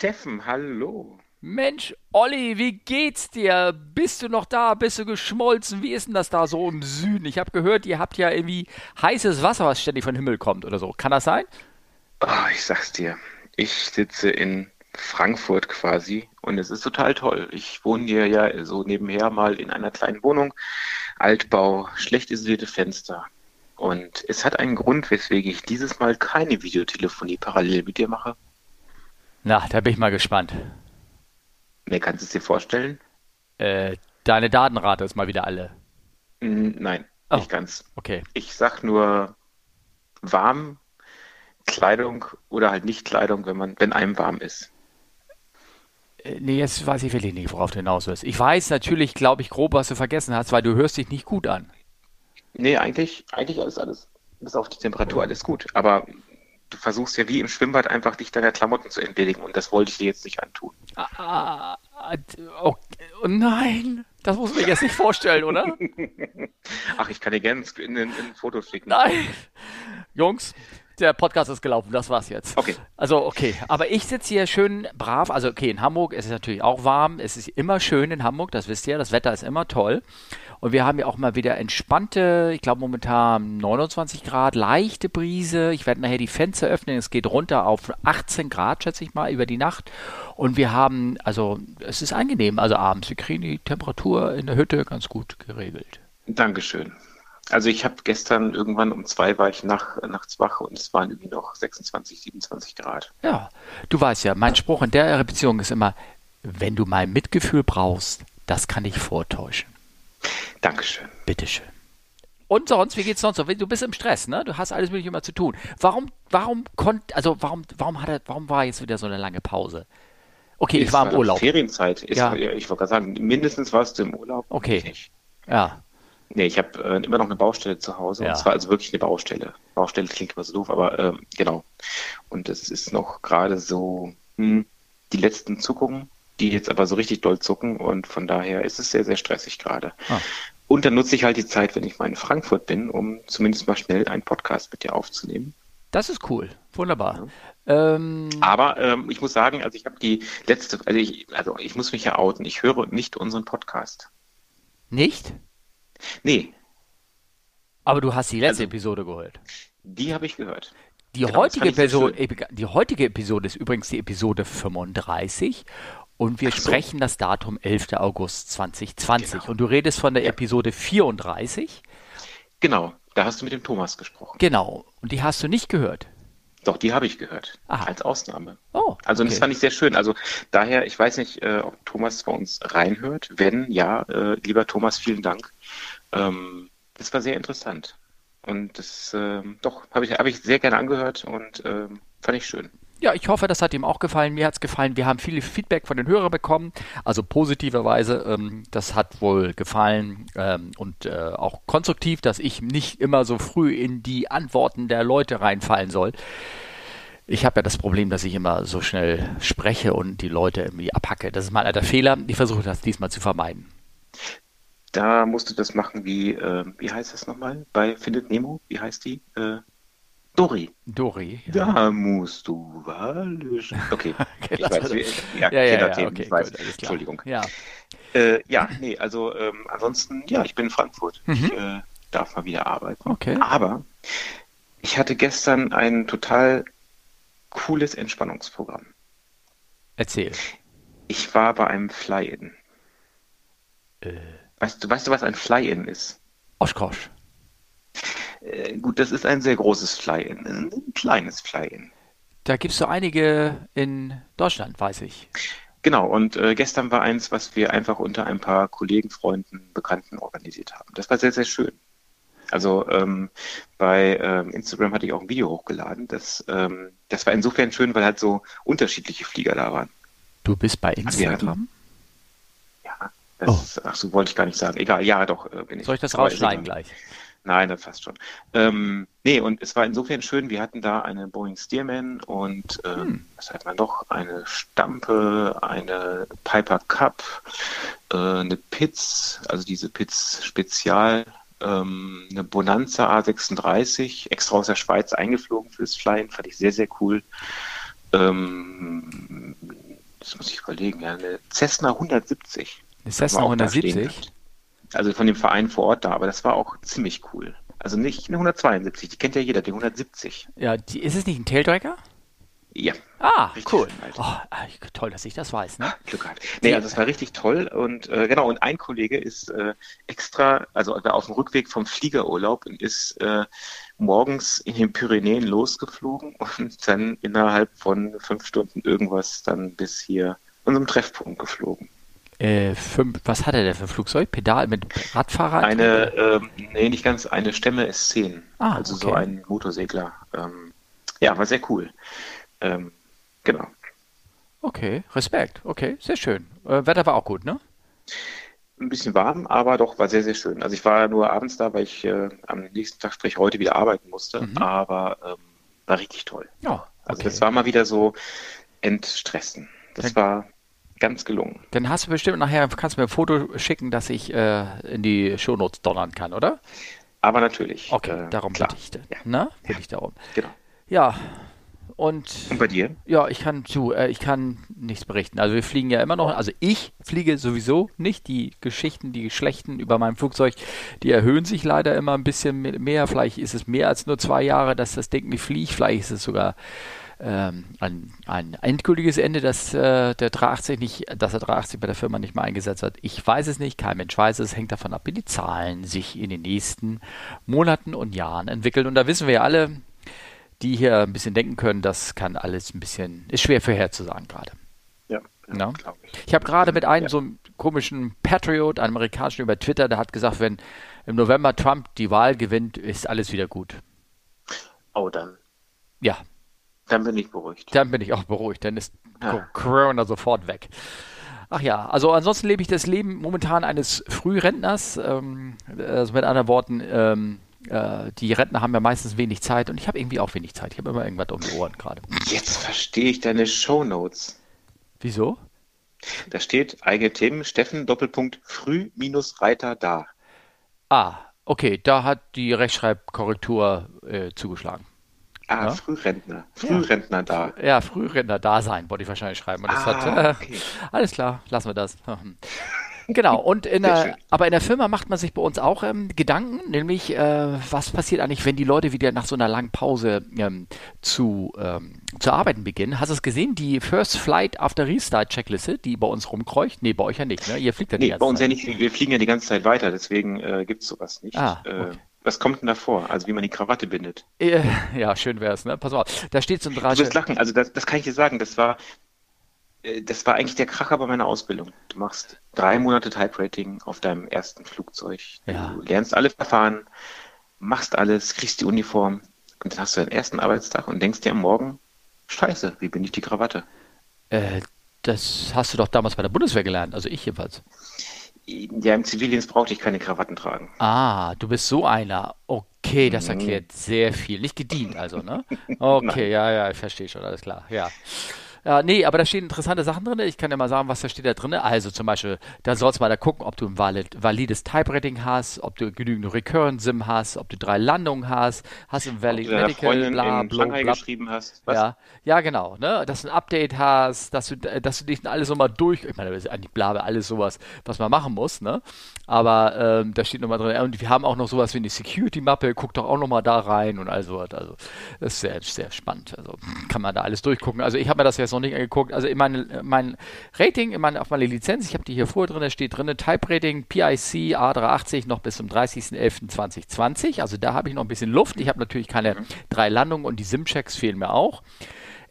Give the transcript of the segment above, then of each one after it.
Steffen, hallo. Mensch, Olli, wie geht's dir? Bist du noch da? Bist du geschmolzen? Wie ist denn das da so im Süden? Ich habe gehört, ihr habt ja irgendwie heißes Wasser, was ständig von Himmel kommt oder so. Kann das sein? Oh, ich sag's dir. Ich sitze in Frankfurt quasi und es ist total toll. Ich wohne hier ja so nebenher mal in einer kleinen Wohnung. Altbau, schlecht isolierte Fenster. Und es hat einen Grund, weswegen ich dieses Mal keine Videotelefonie parallel mit dir mache. Na, da bin ich mal gespannt. Ne, kannst du es dir vorstellen? Äh, deine Datenrate ist mal wieder alle. Nein, Oh. nicht ganz. Okay. Ich sag nur warm, Kleidung oder halt nicht Kleidung, wenn man, wenn einem warm ist. Äh, nee, jetzt weiß ich wirklich nicht, worauf du hinaus willst. Ich weiß natürlich, glaube ich, grob, was du vergessen hast, weil du hörst dich nicht gut an. Nee, eigentlich, eigentlich ist alles, bis auf die Temperatur alles gut. Aber du versuchst ja wie im Schwimmbad einfach dich deiner Klamotten zu entledigen und das wollte ich dir jetzt nicht antun. Ah, oh, oh nein, das muss man jetzt nicht vorstellen, oder? Ach, ich kann dir gerne ein, ein, ein Foto schicken. Nein. Jungs, der Podcast ist gelaufen, das war's jetzt. Okay. Also, okay. Aber ich sitze hier schön brav. Also, okay, in Hamburg ist es natürlich auch warm. Es ist immer schön in Hamburg, das wisst ihr. Das Wetter ist immer toll. Und wir haben ja auch mal wieder entspannte, ich glaube momentan 29 Grad, leichte Brise. Ich werde nachher die Fenster öffnen. Es geht runter auf 18 Grad, schätze ich mal, über die Nacht. Und wir haben, also, es ist angenehm. Also abends, wir kriegen die Temperatur in der Hütte ganz gut geregelt. Dankeschön. Also ich habe gestern irgendwann um zwei war ich nach, nachts wach und es waren irgendwie noch 26, 27 Grad. Ja, du weißt ja, mein Spruch in der Beziehung ist immer, wenn du mein Mitgefühl brauchst, das kann ich vortäuschen. Dankeschön. Bitteschön. Und sonst, wie geht's sonst so? Du bist im Stress, ne? Du hast alles mögliche immer zu tun. Warum, warum konnt, also warum, warum hat er, warum war jetzt wieder so eine lange Pause? Okay, ich Es war im noch Urlaub. Ferienzeit. Ist, Ja. Ich wollte gerade sagen, mindestens warst du im Urlaub. Okay. Ich nicht. Ja, Nee, ich habe äh, immer noch eine Baustelle zu Hause. Ja. Und zwar also wirklich eine Baustelle. Baustelle klingt immer so doof, aber ähm, genau. Und es ist noch gerade so hm, die letzten Zuckungen, die jetzt aber so richtig doll zucken. Und von daher ist es sehr, sehr stressig gerade. Ah. Und dann nutze ich halt die Zeit, wenn ich mal in Frankfurt bin, um zumindest mal schnell einen Podcast mit dir aufzunehmen. das ist cool. Wunderbar. Ähm, Aber ähm, ich muss sagen, also ich habe die letzte, also ich, also ich muss mich ja outen. Ich höre nicht unseren Podcast. nicht? Nee, Aber du hast die letzte Also- Episode gehört. die habe ich gehört. Die, Genau, heutige Episode, die heutige Episode ist übrigens die Episode 35 und wir so. sprechen das Datum 11. August 2020. Genau. Und du redest von der Ja. Episode 34. Genau, da hast du mit dem Thomas gesprochen. Genau. Und die hast du nicht gehört. Doch, die habe ich gehört. Aha. Als Ausnahme. Oh, Also das okay. fand ich sehr schön. Also daher, ich weiß nicht, äh, ob Thomas bei uns reinhört. Wenn ja, äh, lieber Thomas, vielen Dank. Ähm, das war sehr interessant. Und das, ähm, doch, habe ich, habe ich sehr gerne angehört und ähm, fand ich schön. Ja, ich hoffe, das hat ihm auch gefallen. Mir hat es gefallen. Wir haben viel Feedback von den Hörern bekommen, also positiverweise. Ähm, das hat wohl gefallen ähm, und äh, auch konstruktiv, dass ich nicht immer so früh in die Antworten der Leute reinfallen soll. Ich habe ja das Problem, dass ich immer so schnell spreche und die Leute irgendwie abhacke. Das ist mal der Fehler. Ich versuche das diesmal zu vermeiden. Da musst du das machen wie, äh, wie heißt das nochmal? Bei Findet Nemo? Wie heißt die? Äh, Dori. Dori. Da musst du walisch. Okay, ich lass weiß, wie, ja, Ja, ja, ja, okay, ich weiß. gut, alles klar. Entschuldigung. Ja. Äh, ja, nee, also ähm, ansonsten, ja, ich bin in Frankfurt. Ich Mhm. äh, darf mal wieder arbeiten. Okay. Aber ich hatte gestern ein total cooles Entspannungsprogramm. Erzähl. Ich war bei einem Fly-In. Äh, Weißt du, weißt du, was ein Fly-In ist? Oshkosh. Äh, gut, das ist ein sehr großes Fly-In, ein kleines Fly-In. Da gibt es so einige in Deutschland, weiß ich. Genau, und äh, gestern war eins, was wir einfach unter ein paar Kollegen, Freunden, Bekannten organisiert haben. Das war sehr, sehr schön. Also ähm, bei ähm, Instagram hatte ich auch ein Video hochgeladen. Das, ähm, das war insofern schön, weil halt so unterschiedliche Flieger da waren. Du bist bei Instagram? Ja, das, ach so, wollte ich gar nicht sagen. Egal, ja, doch, äh, bin ich. Soll ich das rausschneiden gleich? Nein, das passt schon. Ähm, nee, und es war insofern schön, wir hatten da eine Boeing Stearman und ähm, Hm. was hat man noch? Eine Stampe, eine Piper Cup, äh, eine Pitz, also diese Pitz Spezial, ähm, eine Bonanza A36, extra aus der Schweiz eingeflogen fürs Flyen, fand ich sehr, sehr cool. Ähm, das muss ich überlegen, ja, eine Cessna 170. Eine Cessna 170? Also von dem Verein vor Ort da, aber das war auch ziemlich cool. Also nicht eine 172, die kennt ja jeder, die 170. Ja, die, ist es nicht ein Taildragger? Ja. Ah, cool. Oh, ah, toll, dass ich das weiß. Ne? Glück gehabt. Nee, also das war richtig toll und äh, genau, und ein Kollege ist äh, extra, also auf dem Rückweg vom Fliegerurlaub und ist äh, morgens in den Pyrenäen losgeflogen und dann innerhalb von fünf Stunden irgendwas dann bis hier unserem Treffpunkt geflogen. Äh, fünf, was hat er denn für ein Flugzeug? Pedal mit Radfahrer? Eine, ähm, nee, nicht ganz, eine Stämme S10. Ah, also okay. so ein Motorsegler. Ähm, ja, war sehr cool. Ähm, genau. Okay, Respekt. Okay, sehr schön. Äh, Wetter war auch gut, ne? Ein bisschen warm, aber doch war sehr, sehr schön. Also ich war nur abends da, weil ich äh, am nächsten Tag, sprich heute, wieder arbeiten musste. Mhm. Aber ähm, war richtig toll. Ja, okay. Also das war mal wieder so entstressen. Das okay. war ganz gelungen. Dann hast du bestimmt nachher, kannst du mir ein Foto schicken, dass ich äh, in die Shownotes donnern kann, oder? Aber natürlich. Okay, äh, darum bitte ich. Ja. Na, bitte ja. ich darum. Genau. Ja, und, und, bei dir? Ja, ich kann zu, äh, ich kann nichts berichten. Also wir fliegen ja immer noch, also ich fliege sowieso nicht. Die Geschichten, die schlechten über meinem Flugzeug, die erhöhen sich leider immer ein bisschen mehr. Vielleicht ist es mehr als nur zwei Jahre, dass das Ding nicht fliegt. Vielleicht ist es sogar ähm, ein, ein endgültiges Ende, dass äh, der 380 nicht, dass der 380 bei der Firma nicht mehr eingesetzt hat. Ich weiß es nicht, kein Mensch weiß es, hängt davon ab, wie die Zahlen sich in den nächsten Monaten und Jahren entwickeln. Und da wissen wir ja alle, die hier ein bisschen denken können, das kann alles ein bisschen, ist schwer vorherzusagen gerade. Ja, ja ich. ich habe gerade mit einem ja. so einem komischen Patriot, einem amerikanischen über Twitter, der hat gesagt, wenn im November Trump die Wahl gewinnt, ist alles wieder gut. Oh, dann. Ja, dann bin ich beruhigt. Dann bin ich auch beruhigt. Dann ist ja. Corona sofort weg. Ach ja, also ansonsten lebe ich das Leben momentan eines Frührentners. Ähm, also mit anderen Worten, ähm, äh, die Rentner haben ja meistens wenig Zeit und ich habe irgendwie auch wenig Zeit. Ich habe immer irgendwas um die Ohren gerade. Jetzt verstehe ich deine Shownotes. Wieso? Da steht eigene Themen, Steffen, Doppelpunkt, früh minus Reiter da. Ah, okay, da hat die Rechtschreibkorrektur äh, zugeschlagen. Ah, ja? Frührentner. Frührentner ja. da. Ja, Frührentner da sein, wollte ich wahrscheinlich schreiben. Und das ah, hat, äh, okay. Alles klar, lassen wir das. Genau, und in der, aber in der Firma macht man sich bei uns auch ähm, Gedanken, nämlich äh, was passiert eigentlich, wenn die Leute wieder nach so einer langen Pause ähm, zu, ähm, zu arbeiten beginnen. Hast du es gesehen, die First Flight After Restart Checkliste, die bei uns rumkreucht? Nee, bei euch ja nicht, ne? Ihr fliegt ja nee, die ganze bei uns Zeit. ja nicht, wir fliegen ja die ganze Zeit weiter, deswegen äh, gibt es sowas nicht. Ah, äh, okay. Was kommt denn da vor? Also wie man die Krawatte bindet? Äh, ja, schön wäre es, ne? Pass mal auf, da steht so ein Drasche. Du wirst lachen, also das, das kann ich dir sagen, das war, äh, das war eigentlich der Kracher bei meiner Ausbildung. Du machst drei Monate Type-Rating auf deinem ersten Flugzeug. Ja. Du lernst alle Verfahren, machst alles, kriegst die Uniform und dann hast du deinen ersten Arbeitstag und denkst dir am Morgen, scheiße, wie bin ich die Krawatte? Äh, das hast du doch damals bei der Bundeswehr gelernt, also ich jedenfalls. Ja, im Zivildienst brauchte ich keine Krawatten tragen. Ah, du bist so einer. Okay, das mhm. erklärt sehr viel. Nicht gedient also, ne? Okay, ja, ja, ich verstehe schon, alles klar. Ja. Ja, nee, aber da stehen interessante Sachen drin. Ich kann ja mal sagen, was da steht da drin. Also zum Beispiel, da sollst du mal da gucken, ob du ein valid, valides Type-Rating hast, ob du genügend Recurrent-SIM hast, ob du drei Landungen hast, hast du ein valid Medical, bla, bla, bla, geschrieben hast. Was? Ja, ja, genau. Ne? Dass du ein Update hast, dass du, dass du dich alles nochmal durch, ich meine, das ist eigentlich bla, alles sowas, was man machen muss, ne? Aber ähm, da steht nochmal drin, und wir haben auch noch sowas wie eine Security-Mappe, guck doch auch nochmal da rein und all sowas. Also, das ist sehr, sehr spannend. Also, kann man da alles durchgucken. Also, ich habe mir das jetzt noch nicht angeguckt. Also, in mein, mein Rating, in mein, auf meine Lizenz, ich habe die hier vor drin, da steht drin, Type Rating PIC A380 noch bis zum 30.11.2020. Also, da habe ich noch ein bisschen Luft. Ich habe natürlich keine drei Landungen und die SIM-Checks fehlen mir auch.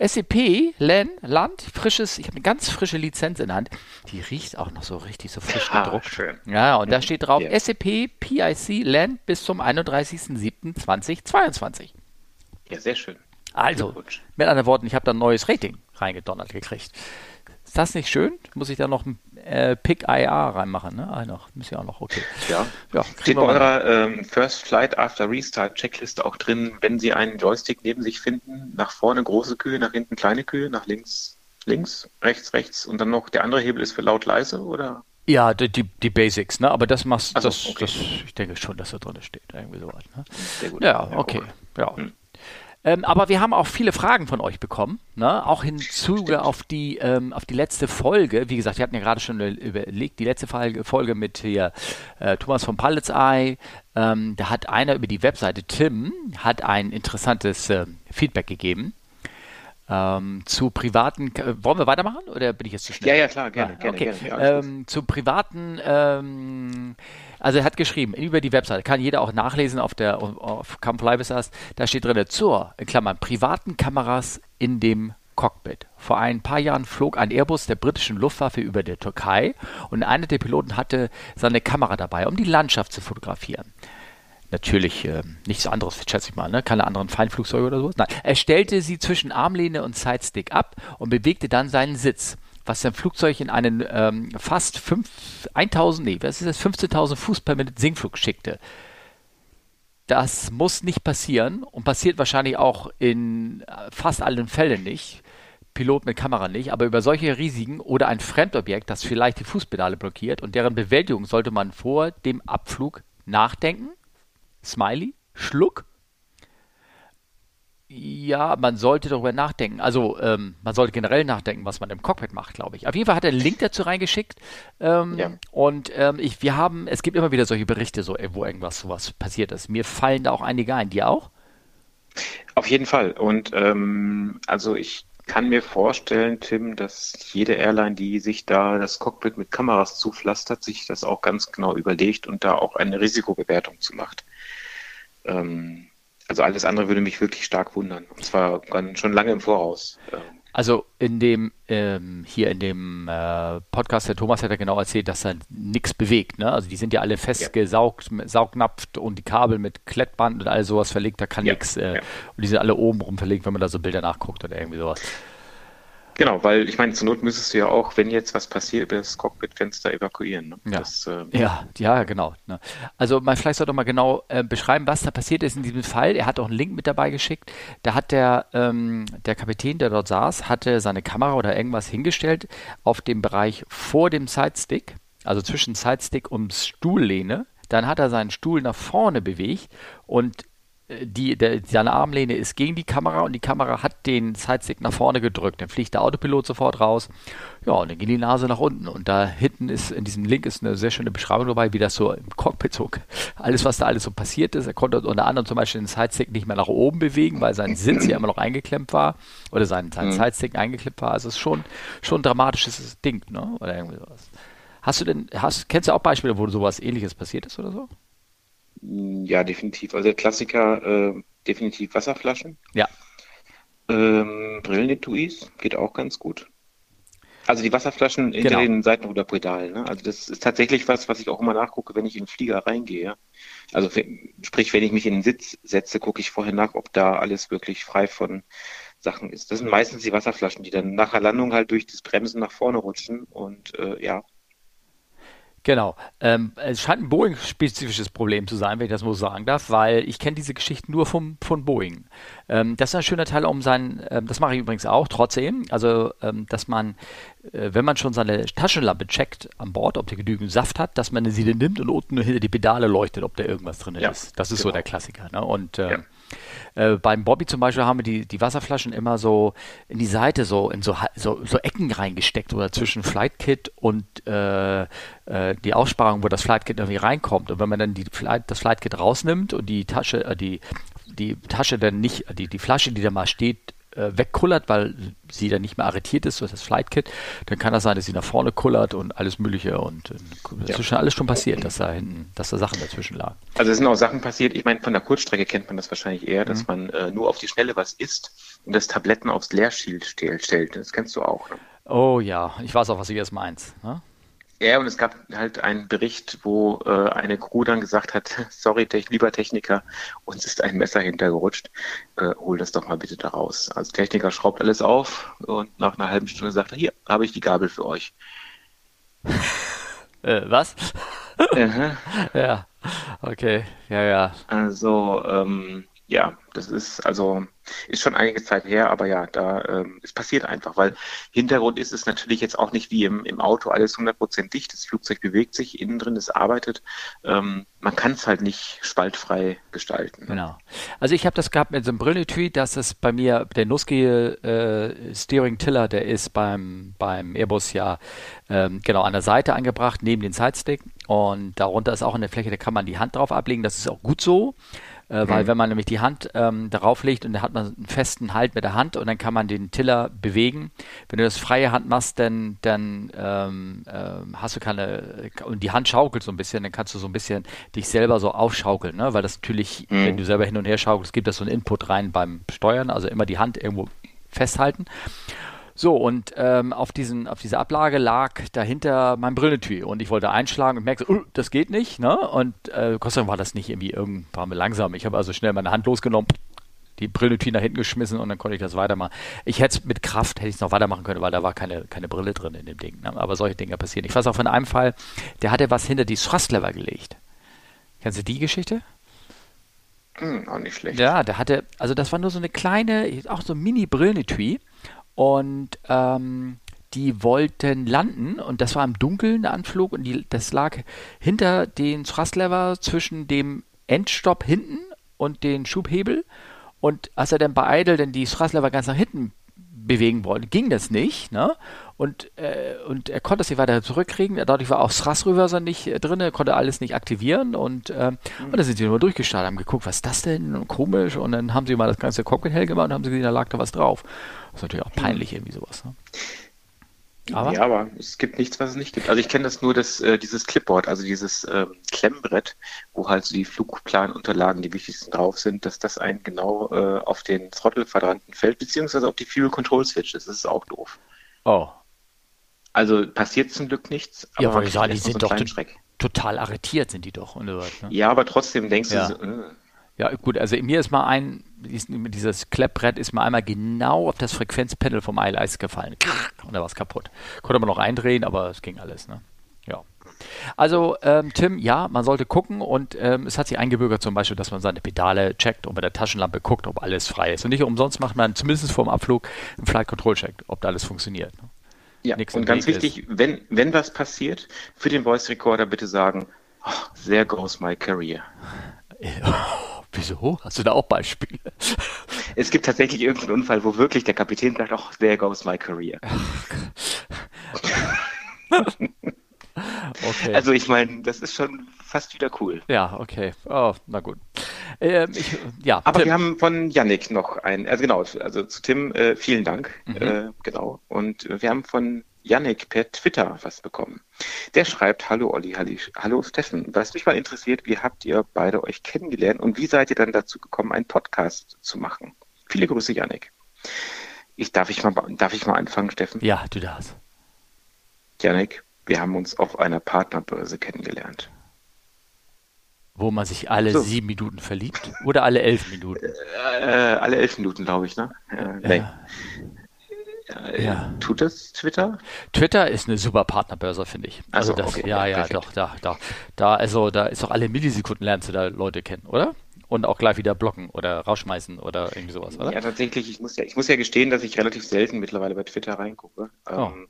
SEP, LAN, Land, frisches, ich habe eine ganz frische Lizenz in der Hand. Die riecht auch noch so richtig so frisch ah, gedruckt. Schön. Ja, und da steht drauf yeah. SEP, PIC, LAN bis zum 31.07.2022. Ja, sehr schön. Also, mit anderen Worten, ich habe da ein neues Rating reingedonnert gekriegt. Ist das nicht schön? Muss ich da noch ein äh, Pick IA reinmachen? Ne? Ah, noch. Muss ja auch noch, okay. Ja. ja Steht bei eurer ähm, First Flight After Restart Checkliste auch drin, wenn Sie einen Joystick neben sich finden, nach vorne große Kühe, nach hinten kleine Kühe, nach links links, rechts rechts und dann noch der andere Hebel ist für laut leise oder? Ja, die, die, die Basics, ne? Aber das machst du, das, okay. das, ich denke schon, dass da drin steht. Irgendwie sowas, ne? Sehr gut. Ja, okay. Ja. Hm. Ähm, aber wir haben auch viele Fragen von euch bekommen, ne? auch hinzu auf die, ähm, auf die letzte Folge. Wie gesagt, wir hatten ja gerade schon überlegt, die letzte Folge, mit hier, äh, Thomas von Palletsei. Ähm, da hat einer über die Webseite, Tim, hat ein interessantes äh, Feedback gegeben. Ähm, zu privaten, äh, wollen wir weitermachen oder bin ich jetzt zu schnell? Ja, ja, klar, gerne, ah, gerne, okay. gerne. Ja, ähm, zu privaten, ähm, also er hat geschrieben, über die Webseite, kann jeder auch nachlesen auf der auf Camplivisas, da steht drin, zur, in Klammern, privaten Kameras in dem Cockpit. Vor ein paar Jahren flog ein Airbus der britischen Luftwaffe über der Türkei und einer der Piloten hatte seine Kamera dabei, um die Landschaft zu fotografieren natürlich äh, nichts anderes, schätze ich mal, ne? keine anderen Feinflugzeuge oder sowas. Nein, er stellte sie zwischen Armlehne und Sidestick ab und bewegte dann seinen Sitz, was sein Flugzeug in einen ähm, fast 5, 1000, nee, was ist das, 15.000 Fuß per Minute Sinkflug schickte. Das muss nicht passieren und passiert wahrscheinlich auch in äh, fast allen Fällen nicht. Pilot mit Kamera nicht, aber über solche Risiken oder ein Fremdobjekt, das vielleicht die Fußpedale blockiert und deren Bewältigung sollte man vor dem Abflug nachdenken Smiley, Schluck. Ja, man sollte darüber nachdenken. Also ähm, man sollte generell nachdenken, was man im Cockpit macht, glaube ich. Auf jeden Fall hat er einen Link dazu reingeschickt. Ähm, ja. Und ähm, ich, wir haben, es gibt immer wieder solche Berichte, so, wo irgendwas sowas passiert ist. Mir fallen da auch einige ein. Dir auch? Auf jeden Fall. Und ähm, also ich kann mir vorstellen, Tim, dass jede Airline, die sich da das Cockpit mit Kameras zupflastert, sich das auch ganz genau überlegt und da auch eine Risikobewertung zu macht. Ähm, also alles andere würde mich wirklich stark wundern. Und zwar schon lange im Voraus. Ähm, also in dem ähm, hier in dem äh, Podcast, der Thomas hat ja genau erzählt, dass da nichts bewegt. Ne? Also die sind ja alle festgesaugt, ja. saugnapft und die Kabel mit Klettband und all sowas verlegt, da kann ja. nichts. Äh, ja. Und die sind alle oben rum verlegt, wenn man da so Bilder nachguckt oder irgendwie sowas. Genau, weil ich meine, zur Not müsstest du ja auch, wenn jetzt was passiert, über das Cockpitfenster evakuieren. Ne? Ja. Das, äh, ja, ja, genau. Ne? Also man vielleicht sollte doch mal genau äh, beschreiben, was da passiert ist in diesem Fall. Er hat auch einen Link mit dabei geschickt. Da hat der, ähm, der Kapitän, der dort saß, hatte seine Kamera oder irgendwas hingestellt auf dem Bereich vor dem Sidestick, also zwischen Sidestick und Stuhllehne. Dann hat er seinen Stuhl nach vorne bewegt und die, der, seine Armlehne ist gegen die Kamera und die Kamera hat den Sidestick nach vorne gedrückt. Dann fliegt der Autopilot sofort raus. Ja, und dann geht die Nase nach unten. Und da hinten ist, in diesem Link ist eine sehr schöne Beschreibung dabei, wie das so im Cockpit so, alles, was da alles so passiert ist. Er konnte unter anderem zum Beispiel den Sidestick nicht mehr nach oben bewegen, weil sein Sitz ja immer noch eingeklemmt war. Oder sein, sein mhm. Sidestick eingeklemmt war. Also es ist schon, schon ein dramatisches Ding, ne? Oder irgendwie sowas. Hast du denn, hast, kennst du auch Beispiele, wo sowas ähnliches passiert ist oder so? Ja, definitiv. Also der Klassiker, äh, definitiv Wasserflaschen. Ja. Ähm, Brillenettuis geht auch ganz gut. Also die Wasserflaschen in genau. den Seitenruderpedalen. Ne? Also das ist tatsächlich was, was ich auch immer nachgucke, wenn ich in den Flieger reingehe. Also sprich, wenn ich mich in den Sitz setze, gucke ich vorher nach, ob da alles wirklich frei von Sachen ist. Das sind meistens die Wasserflaschen, die dann nach der Landung halt durch das Bremsen nach vorne rutschen und äh, ja, Genau. Ähm, es scheint ein Boeing-spezifisches Problem zu sein, wenn ich das so sagen darf, weil ich kenne diese Geschichten nur vom, von Boeing. Ähm, das ist ein schöner Teil, um sein, ähm, das mache ich übrigens auch, trotzdem, also ähm, dass man, äh, wenn man schon seine Taschenlampe checkt an Bord, ob der genügend Saft hat, dass man sie dann nimmt und unten hinter die Pedale leuchtet, ob da irgendwas drin ja, ist. Das ist genau. so der Klassiker. Ne? Und äh, ja. Äh, beim Bobby zum Beispiel haben wir die, die Wasserflaschen immer so in die Seite, so in so, so, so Ecken reingesteckt oder zwischen Flight-Kit und äh, äh, die Aussparung, wo das Flight-Kit irgendwie reinkommt. Und wenn man dann die Flight, das Flight-Kit rausnimmt und die Tasche, äh, die, die Tasche dann nicht, die, die Flasche, die da mal steht, äh, wegkullert, weil sie dann nicht mehr arretiert ist, so ist das Flight Kit, dann kann das sein, dass sie nach vorne kullert und alles Mögliche und äh, das ja. ist schon alles schon passiert, dass da hinten, dass da Sachen dazwischen lagen. Also es sind auch Sachen passiert, ich meine, von der Kurzstrecke kennt man das wahrscheinlich eher, dass mhm. man äh, nur auf die Schnelle was isst und das Tabletten aufs Leerschild stellt. Das kennst du auch. Ne? Oh ja, ich weiß auch, was du jetzt meinst. Ne? Ja, und es gab halt einen Bericht, wo äh, eine Crew dann gesagt hat, sorry, lieber Techniker, uns ist ein Messer hintergerutscht, äh, hol das doch mal bitte da raus. Also Techniker schraubt alles auf und nach einer halben Stunde sagt er, hier habe ich die Gabel für euch. äh, was? ja, okay, ja, ja. Also, ähm, ja, das ist also ist schon einige Zeit her, aber ja, da ähm, es passiert einfach, weil Hintergrund ist es natürlich jetzt auch nicht wie im, im Auto alles 100% dicht. Das Flugzeug bewegt sich, innen drin es arbeitet. Ähm, man kann es halt nicht spaltfrei gestalten. Genau. Also ich habe das gehabt mit so einem Brilletui, dass es bei mir der Nuski äh, Steering Tiller, der ist beim beim Airbus ja ähm, genau an der Seite angebracht neben den Sidestick und darunter ist auch eine Fläche, da kann man die Hand drauf ablegen. Das ist auch gut so äh, weil mhm. wenn man nämlich die Hand ähm, darauf legt und dann hat man einen festen Halt mit der Hand und dann kann man den Tiller bewegen. Wenn du das freie Hand machst, dann, dann ähm, äh, hast du keine, und die Hand schaukelt so ein bisschen, dann kannst du so ein bisschen dich selber so aufschaukeln, ne? weil das natürlich, mhm. wenn du selber hin und her schaukelst, gibt das so einen Input rein beim Steuern, also immer die Hand irgendwo festhalten. So, und ähm, auf, diesen, auf dieser Ablage lag dahinter mein Brilletui und ich wollte einschlagen und merkte, uh, das geht nicht. Ne? Und äh, Gott sei Dank war das nicht irgendwie irgendwann langsam. Ich habe also schnell meine Hand losgenommen, die Brilletui nach hinten geschmissen und dann konnte ich das weitermachen. Ich hätte es mit Kraft, hätte ich es noch weitermachen können, weil da war keine, keine Brille drin in dem Ding. Ne? Aber solche Dinge passieren. Ich weiß auch von einem Fall, der hatte was hinter die Thrustlever gelegt. Kennst du die Geschichte? Hm, auch nicht schlecht. Ja, der hatte, also das war nur so eine kleine, auch so ein Mini-Brillenetui und ähm, die wollten landen und das war im Dunkeln der Anflug und die, das lag hinter den Thrustlever zwischen dem Endstopp hinten und den Schubhebel. Und als er dann bei Idle dann die Thrustlever ganz nach hinten bewegen wollte, ging das nicht. Ne? Und, äh, und er konnte es nicht weiter zurückkriegen. Dadurch war auch Thrust Reverser nicht äh, drin, er konnte alles nicht aktivieren. Und, äh, mhm. und dann sind sie nur durchgestartet, haben geguckt, was ist das denn? Und komisch. Und dann haben sie mal das ganze Cockpit hell gemacht und haben sie gesehen, da lag da was drauf. Das ist natürlich auch peinlich, irgendwie sowas. Ne? Aber? Ja, aber es gibt nichts, was es nicht gibt. Also ich kenne das nur, das, äh, dieses Clipboard, also dieses äh, Klemmbrett, wo halt so die Flugplanunterlagen, die wichtigsten drauf sind, dass das einen genau äh, auf den Throttle-Quadranten fällt, beziehungsweise auf die Fuel Control Switches. Das ist auch doof. Oh. Also passiert zum Glück nichts. ja, weil ich sagen, die sind so doch total arretiert, sind die doch. Und so ne? Ja, aber trotzdem denkst ja. du so, äh, ja, gut, also mir ist mal ein, dieses Kleppbrett ist mal einmal genau auf das Frequenzpanel vom ILS gefallen. Und da war es kaputt. Konnte man noch eindrehen, aber es ging alles, ne? Ja. Also, ähm, Tim, ja, man sollte gucken und ähm, es hat sich eingebürgert zum Beispiel, dass man seine Pedale checkt und bei der Taschenlampe guckt, ob alles frei ist. Und nicht umsonst macht man zumindest vor dem Abflug einen Flight Control Check, ob da alles funktioniert. Ne? Ja, Nichts und ganz wichtig, wenn, wenn was passiert, für den Voice Recorder bitte sagen, oh, there goes my career. Wieso? Hast du da auch Beispiele? Es gibt tatsächlich irgendeinen Unfall, wo wirklich der Kapitän sagt, oh, there goes my career. okay. Also ich meine, das ist schon fast wieder cool. Ja, okay. Oh, na gut. Ähm, ich, ja, Aber Tim. wir haben von Yannick noch ein, also genau, also zu Tim äh, vielen Dank, mhm. äh, genau. Und wir haben von Yannick per Twitter was bekommen. Der schreibt, hallo Olli, hallo Steffen. Was mich mal interessiert, wie habt ihr beide euch kennengelernt und wie seid ihr dann dazu gekommen, einen Podcast zu machen? Viele Grüße, Yannick. Ich, darf, ich mal, darf ich mal anfangen, Steffen? Ja, du darfst. Yannick, wir haben uns auf einer Partnerbörse kennengelernt. Wo man sich alle so. sieben Minuten verliebt? Oder alle elf Minuten? Äh, alle elf Minuten, glaube ich, ne? Äh. Ja. Äh, ja. Tut das Twitter? Twitter ist eine super Partnerbörse, finde ich. Also, also das, okay, ja, ja, perfekt. doch, da, da, da, also da ist doch alle Millisekunden lernst du da Leute kennen, oder? Und auch gleich wieder blocken oder rausschmeißen oder irgendwie sowas, oder? Ja, tatsächlich, ich muss ja, ich muss ja gestehen, dass ich relativ selten mittlerweile bei Twitter reingucke. Oh. Ähm,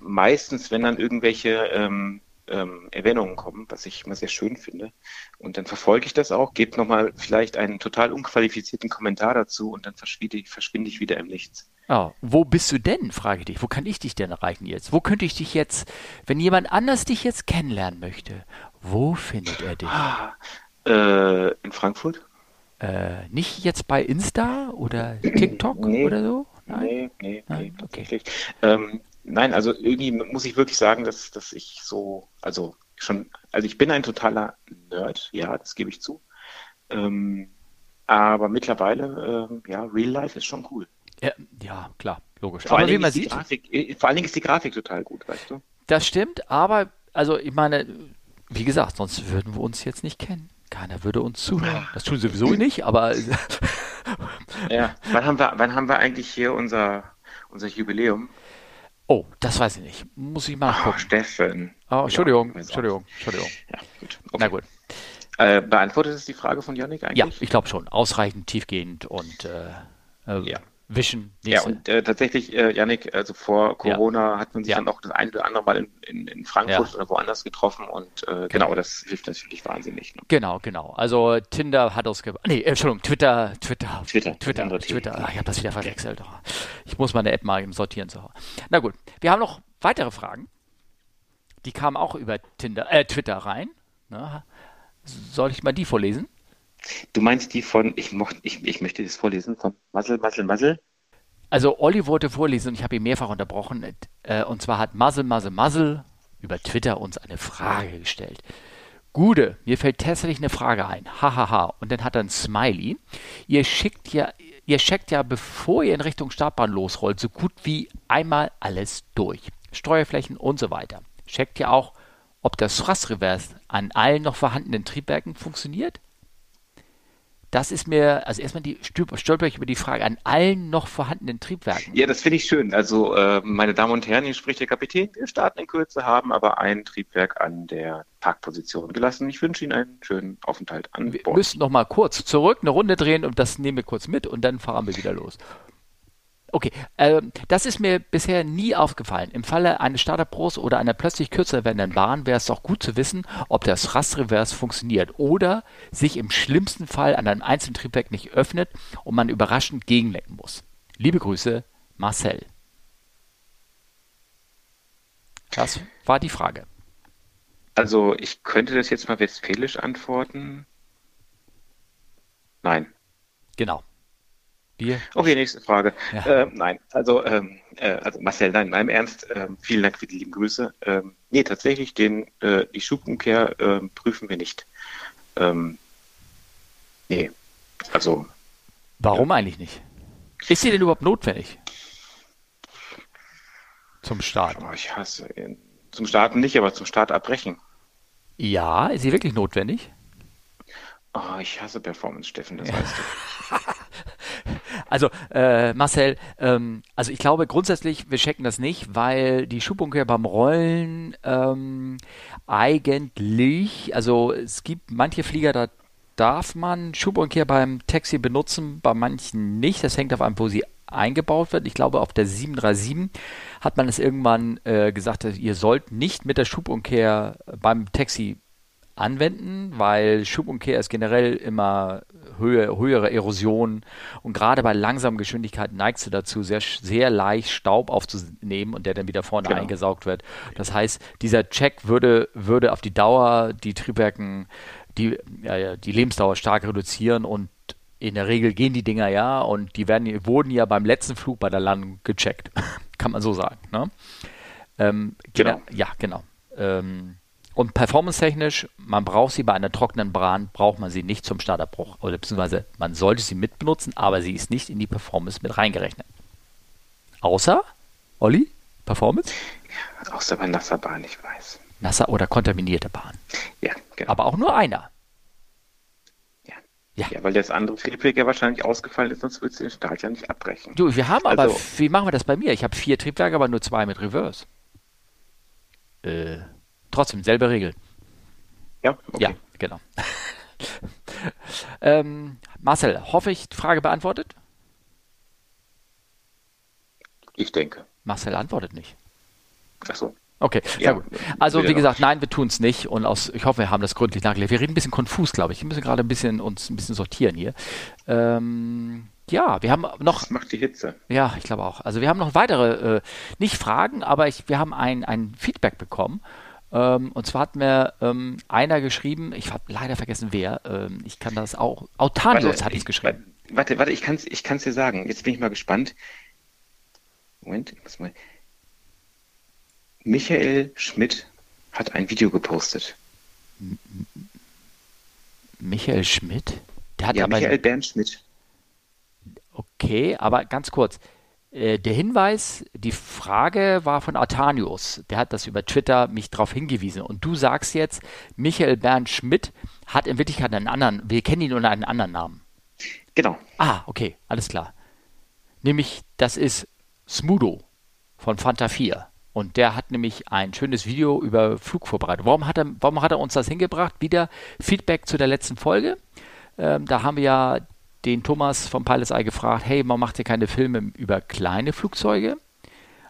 meistens, wenn dann irgendwelche ähm, ähm, Erwähnungen kommen, was ich immer sehr schön finde. Und dann verfolge ich das auch, gebe nochmal vielleicht einen total unqualifizierten Kommentar dazu und dann verschwinde, verschwinde ich wieder im Nichts. Oh, wo bist du denn, frage ich dich. Wo kann ich dich denn erreichen jetzt? Wo könnte ich dich jetzt, wenn jemand anders dich jetzt kennenlernen möchte, wo findet er dich? Ah, äh, in Frankfurt? Äh, nicht jetzt bei Insta oder TikTok nee, oder so? Nein, nee, nee, Nein? nee tatsächlich. Okay. Ähm, nein, also irgendwie muss ich wirklich sagen, dass, dass ich so, also schon, also ich bin ein totaler Nerd, ja, das gebe ich zu. Ähm, aber mittlerweile, ähm, ja, Real Life ist schon cool. Ja, ja klar, logisch. Vor, aber allen wie man sieht, Grafik, äh, vor allen Dingen ist die Grafik total gut, weißt du? Das stimmt, aber, also ich meine, wie gesagt, sonst würden wir uns jetzt nicht kennen. Keiner würde uns zuhören. Das tun sie sowieso nicht, aber. ja, wann haben, wir, wann haben wir eigentlich hier unser, unser Jubiläum? Oh, das weiß ich nicht. Muss ich mal nachgucken. Oh, Steffen. Oh, Entschuldigung, ja, Entschuldigung, Entschuldigung. Ja, gut. Okay. Na gut. Äh, beantwortet es die Frage von Yannick eigentlich? Ja, ich glaube schon. Ausreichend tiefgehend und äh, äh, ja. Wischen. Ja, und äh, tatsächlich, äh, Yannick, also vor Corona ja. hat man sich ja. dann auch das eine oder andere Mal in, in, in Frankfurt ja. oder woanders getroffen und äh, genau, das hilft natürlich wahnsinnig. Ne? Genau, genau. Also Tinder hat uns, nee, Entschuldigung, Twitter, Twitter, Twitter, Twitter, Twitter. Twitter. Ach, ich habe das wieder verwechselt. Ich muss meine App mal sortieren. So. Na gut, wir haben noch weitere Fragen. Die kamen auch über Tinder, äh, Twitter rein. Ne? Soll ich mal die vorlesen? Du meinst die von, ich, mocht, ich, ich möchte das vorlesen, von Muzzle, Muzzle, Muzzle? Also Olli wollte vorlesen und ich habe ihn mehrfach unterbrochen. Äh, und zwar hat Muzzle, Muzzle, Muzzle über Twitter uns eine Frage gestellt. Gude, mir fällt tatsächlich eine Frage ein. Hahaha. Ha, ha. Und dann hat er ein Smiley. Ihr schickt ja, ihr checkt ja, bevor ihr in Richtung Startbahn losrollt, so gut wie einmal alles durch. Steuerflächen und so weiter. Checkt ja auch, ob das Thrust Reverse an allen noch vorhandenen Triebwerken funktioniert? Das ist mir, also erstmal die stolper ich über die Frage an allen noch vorhandenen Triebwerken. Ja, das finde ich schön. Also, äh, meine Damen und Herren, hier spricht der Kapitän. Wir starten in Kürze, haben aber ein Triebwerk an der Parkposition gelassen. Ich wünsche Ihnen einen schönen Aufenthalt an Bord. Wir müssen noch mal kurz zurück, eine Runde drehen und das nehmen wir kurz mit und dann fahren wir wieder los. Okay, äh, das ist mir bisher nie aufgefallen. Im Falle eines Startup-Pros oder einer plötzlich kürzer werdenden Bahn wäre es doch gut zu wissen, ob das Rastreverse funktioniert oder sich im schlimmsten Fall an einem einzelnen Triebwerk nicht öffnet und man überraschend gegenlenken muss. Liebe Grüße, Marcel. Das war die Frage. Also ich könnte das jetzt mal westfälisch antworten. Nein. Genau. Wir okay, nächste Frage. Ja. Äh, nein, also, ähm, äh, also Marcel, nein, meinem Ernst, äh, vielen Dank für die lieben Grüße. Ähm, nee, tatsächlich, den, äh, die Schubumkehr ähm, prüfen wir nicht. Ähm, nee, also. Warum ja. eigentlich nicht? Ist sie denn überhaupt notwendig? Zum Start? Oh, ich hasse ihn. Zum Starten nicht, aber zum Start abbrechen. Ja, ist sie wirklich notwendig? Oh, ich hasse Performance, Steffen, das ja. weißt du. Also äh, Marcel, ähm, also ich glaube grundsätzlich, wir checken das nicht, weil die Schubumkehr beim Rollen ähm, eigentlich, also es gibt manche Flieger, da darf man Schubumkehr beim Taxi benutzen, bei manchen nicht. Das hängt auf einem, wo sie eingebaut wird. Ich glaube, auf der 737 hat man es irgendwann äh, gesagt, ihr sollt nicht mit der Schubumkehr beim Taxi anwenden, weil Schubumkehr ist generell immer Höhe, höhere Erosion und gerade bei langsamen Geschwindigkeiten neigst du dazu, sehr, sehr leicht Staub aufzunehmen und der dann wieder vorne genau. eingesaugt wird. Das heißt, dieser Check würde, würde auf die Dauer die Triebwerken, die, ja, die Lebensdauer stark reduzieren und in der Regel gehen die Dinger ja und die werden, wurden ja beim letzten Flug bei der Landung gecheckt. Kann man so sagen. Ne? Ähm, genau. Ja, genau. Ähm, und performance-technisch, man braucht sie bei einer trockenen Bahn, braucht man sie nicht zum Starterbruch. Oder beziehungsweise man sollte sie mitbenutzen, aber sie ist nicht in die Performance mit reingerechnet. Außer, Olli, Performance? Ja, außer bei nasser Bahn, ich weiß. Nasser oder kontaminierte Bahn. Ja, genau. Aber auch nur einer. Ja. Ja. ja, weil das andere Triebwerk ja wahrscheinlich ausgefallen ist, sonst würdest du den Start ja nicht abbrechen. Du, wir haben also, aber, wie machen wir das bei mir? Ich habe vier Triebwerke, aber nur zwei mit Reverse. Äh, Trotzdem, selbe Regel. Ja, okay. Ja, genau. ähm, Marcel, hoffe ich, Frage beantwortet? Ich denke. Marcel antwortet nicht. Ach so. Okay, ja, gut. Also wie gesagt, nein, wir tun es nicht und aus, ich hoffe, wir haben das gründlich nachgelegt. Wir reden ein bisschen konfus, glaube ich. Wir müssen gerade ein bisschen uns ein bisschen sortieren hier. Ähm, ja, wir haben noch. Das macht die Hitze. Ja, ich glaube auch. Also wir haben noch weitere, äh, nicht Fragen, aber ich, wir haben ein, ein Feedback bekommen ähm, und zwar hat mir ähm, einer geschrieben, ich habe leider vergessen wer, ähm, ich kann das auch, Autanius hat es geschrieben. Warte, warte, ich kann es ich kann's dir sagen. Jetzt bin ich mal gespannt. Moment, ich muss mal. Michael Schmidt hat ein Video gepostet. Michael Schmidt? Der hat ja, Michael Bernd Schmidt. Okay, aber ganz kurz. Äh, der Hinweis, die Frage war von Artanius. Der hat das über Twitter mich darauf hingewiesen. Und du sagst jetzt, Michael Bernd Schmidt hat in Wirklichkeit einen anderen, wir kennen ihn unter einem anderen Namen. Genau. Ah, okay, alles klar. Nämlich, das ist Smudo von Fanta 4. Und der hat nämlich ein schönes Video über Flugvorbereitung. Warum hat er, warum hat er uns das hingebracht? Wieder Feedback zu der letzten Folge. Ähm, da haben wir ja den Thomas vom Pilots Eye gefragt, hey, warum macht ihr keine Filme über kleine Flugzeuge?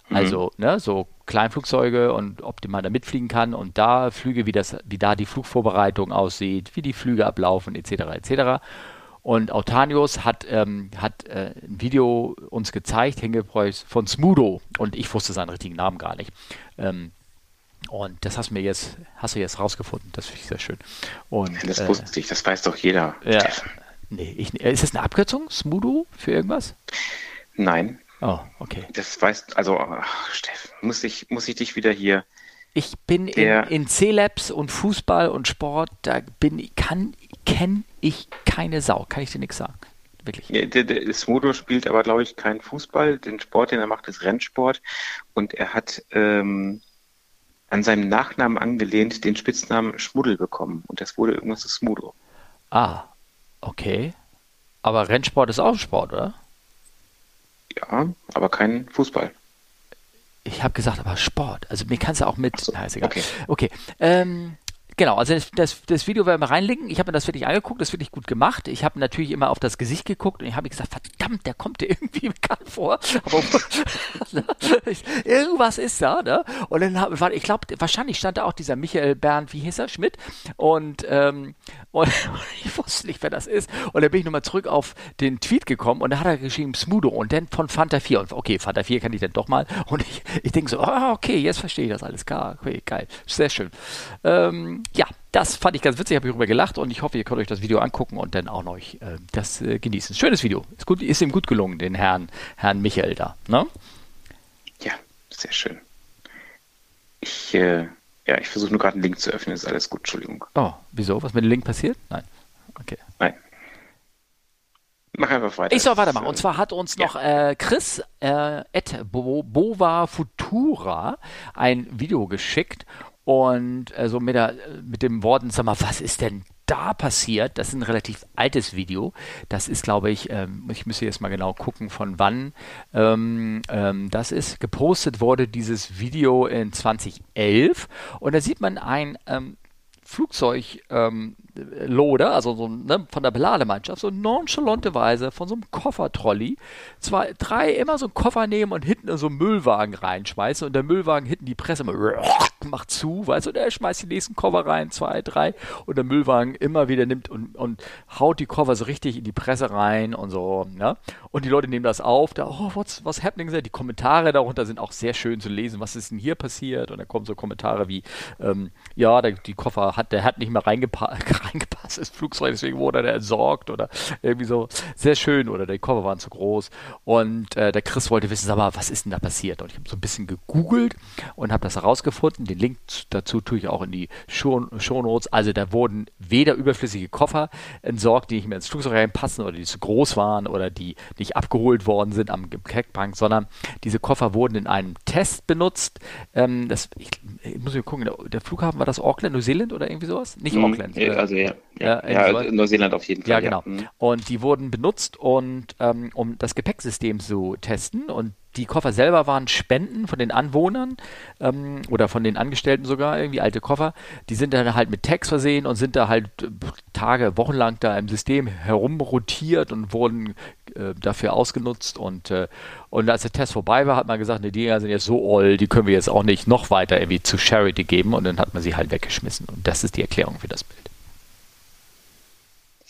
Mhm. Also, ne, so Kleinflugzeuge und ob man da mitfliegen kann und da Flüge, wie, das, wie da die Flugvorbereitung aussieht, wie die Flüge ablaufen, etc. etc. Und Autanius hat, ähm, hat äh, ein Video uns gezeigt, hingepreust von Smudo. Und ich wusste seinen richtigen Namen gar nicht. Ähm, und das hast, mir jetzt, hast du jetzt rausgefunden. Das finde ich sehr schön. Und, das äh, wusste ich, das weiß doch jeder. Ja, nee, ich, ist das eine Abkürzung, Smudo, für irgendwas? Nein. Oh, okay. Das weiß, also, ach, Steff, muss ich, muss ich dich wieder hier. Ich bin in, in C-Labs und Fußball und Sport, da bin, kann, kenne ich keine Sau, kann ich dir nichts sagen. Wirklich. Der, der Smudo spielt aber, glaube ich, keinen Fußball. Den Sport, den er macht, ist Rennsport. Und er hat ähm, an seinem Nachnamen angelehnt den Spitznamen Schmuddel bekommen. Und das wurde irgendwas zu Smudo. Ah, okay. Aber Rennsport ist auch Sport, oder? Ja, aber kein Fußball. Ich habe gesagt, aber Sport. Also mir kannst du auch mit. So, na, ist egal. Okay. okay. Ähm, Genau, also das, das, Video werden wir reinlinken. Ich habe mir das wirklich angeguckt, das wirklich gut gemacht. Ich habe natürlich immer auf das Gesicht geguckt und ich habe gesagt, verdammt, der kommt dir irgendwie bekannt vor. Aber irgendwas ist da, ne? Und dann war, ich glaube, wahrscheinlich stand da auch dieser Michael Bernd, wie hieß er, Schmidt. Und, ähm, und ich wusste nicht, wer das ist. Und dann bin ich nochmal zurück auf den Tweet gekommen und da hat er geschrieben Smudo und dann von Fanta 4. Und okay, Fanta 4 kann ich dann doch mal. Und ich, ich denke so, oh, okay, jetzt verstehe ich das alles. Klar, okay, geil. Sehr schön. Ähm, ja, das fand ich ganz witzig, habe ich darüber gelacht und ich hoffe, ihr könnt euch das Video angucken und dann auch noch äh, das äh, genießen. Schönes Video. Ist, gut, ist ihm gut gelungen, den Herrn, Herrn Michael da. Ne? Ja, sehr schön. Ich, äh, ja, ich versuche nur gerade einen Link zu öffnen, ist alles gut, Entschuldigung. Oh, wieso? Was mit dem Link passiert? Nein. Okay. Nein. Mach einfach weiter. Ich soll weitermachen. Und zwar hat uns ja. noch äh, Chris äh, et Bo Bova Futura ein Video geschickt und äh, so mit, der, mit dem Worten, sag mal, was ist denn da passiert? Das ist ein relativ altes Video. Das ist, glaube ich, ähm, ich müsste jetzt mal genau gucken, von wann ähm, ähm, das ist. Gepostet wurde dieses Video in 2011 und da sieht man ein ähm, Flugzeug ähm, also so, ne, von der Belademannschaft, so nonchalante Weise von so einem Koffertrolley zwei, drei immer so einen Koffer nehmen und hinten in so einen Müllwagen reinschmeißen und der Müllwagen hinten die Presse macht zu, weißt du, der schmeißt die nächsten Koffer rein, zwei, drei und der Müllwagen immer wieder nimmt und, und haut die Koffer so richtig in die Presse rein und so, ne? Und die Leute nehmen das auf, da, oh, what's, what's happening? Die Kommentare darunter sind auch sehr schön zu lesen, was ist denn hier passiert? Und da kommen so Kommentare wie, ähm, ja, der, die Koffer hat, der hat nicht mehr reingepackt reingepasst ins Flugzeug, deswegen wurde der entsorgt oder irgendwie so. Sehr schön oder die Koffer waren zu groß. Und äh, der Chris wollte wissen, sag mal, was ist denn da passiert? Und ich habe so ein bisschen gegoogelt und habe das herausgefunden. Den Link dazu tue ich auch in die Show, Shownotes. Also da wurden weder überflüssige Koffer entsorgt, die nicht mehr ins Flugzeug reinpassen oder die zu groß waren oder die nicht abgeholt worden sind am Gepäckbank, sondern diese Koffer wurden in einem Test benutzt. Ähm, das, ich, ich muss mal gucken, der, Flughafen war das Auckland, Neuseeland oder irgendwie sowas? Nicht hm, Auckland. Also also ja. Ja, ja, ja Neuseeland auf jeden Fall. Ja, genau. Mhm. Und die wurden benutzt und ähm, um das Gepäcksystem zu testen und die Koffer selber waren Spenden von den Anwohnern ähm, oder von den Angestellten sogar, irgendwie alte Koffer. Die sind dann halt mit Tags versehen und sind da halt äh, Tage, Wochenlang da im System herumrotiert und wurden äh, dafür ausgenutzt. Und, äh, und als der Test vorbei war, hat man gesagt, ne, die Dinger sind jetzt so old, die können wir jetzt auch nicht noch weiter irgendwie zu Charity geben. Und dann hat man sie halt weggeschmissen. Und das ist die Erklärung für das Bild.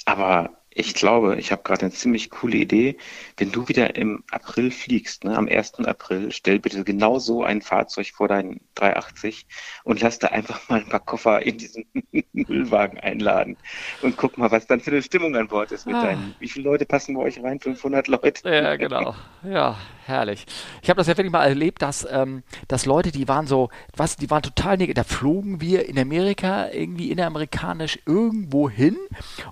Aber ich glaube, ich habe gerade eine ziemlich coole Idee. Wenn du wieder im April fliegst, ne, am 1. April, stell bitte genau so ein Fahrzeug vor deinen 380 und lass da einfach mal ein paar Koffer in diesen Müllwagen einladen und guck mal, was dann für eine Stimmung an Bord ist mit ah. deinen. Wie viele Leute passen bei euch rein? 500 Leute? Ja, genau. Ja, herrlich. Ich habe das ja wirklich mal erlebt, dass, ähm, dass Leute, die waren so, was, die waren total negativ. Da flogen wir in Amerika irgendwie inneramerikanisch irgendwo hin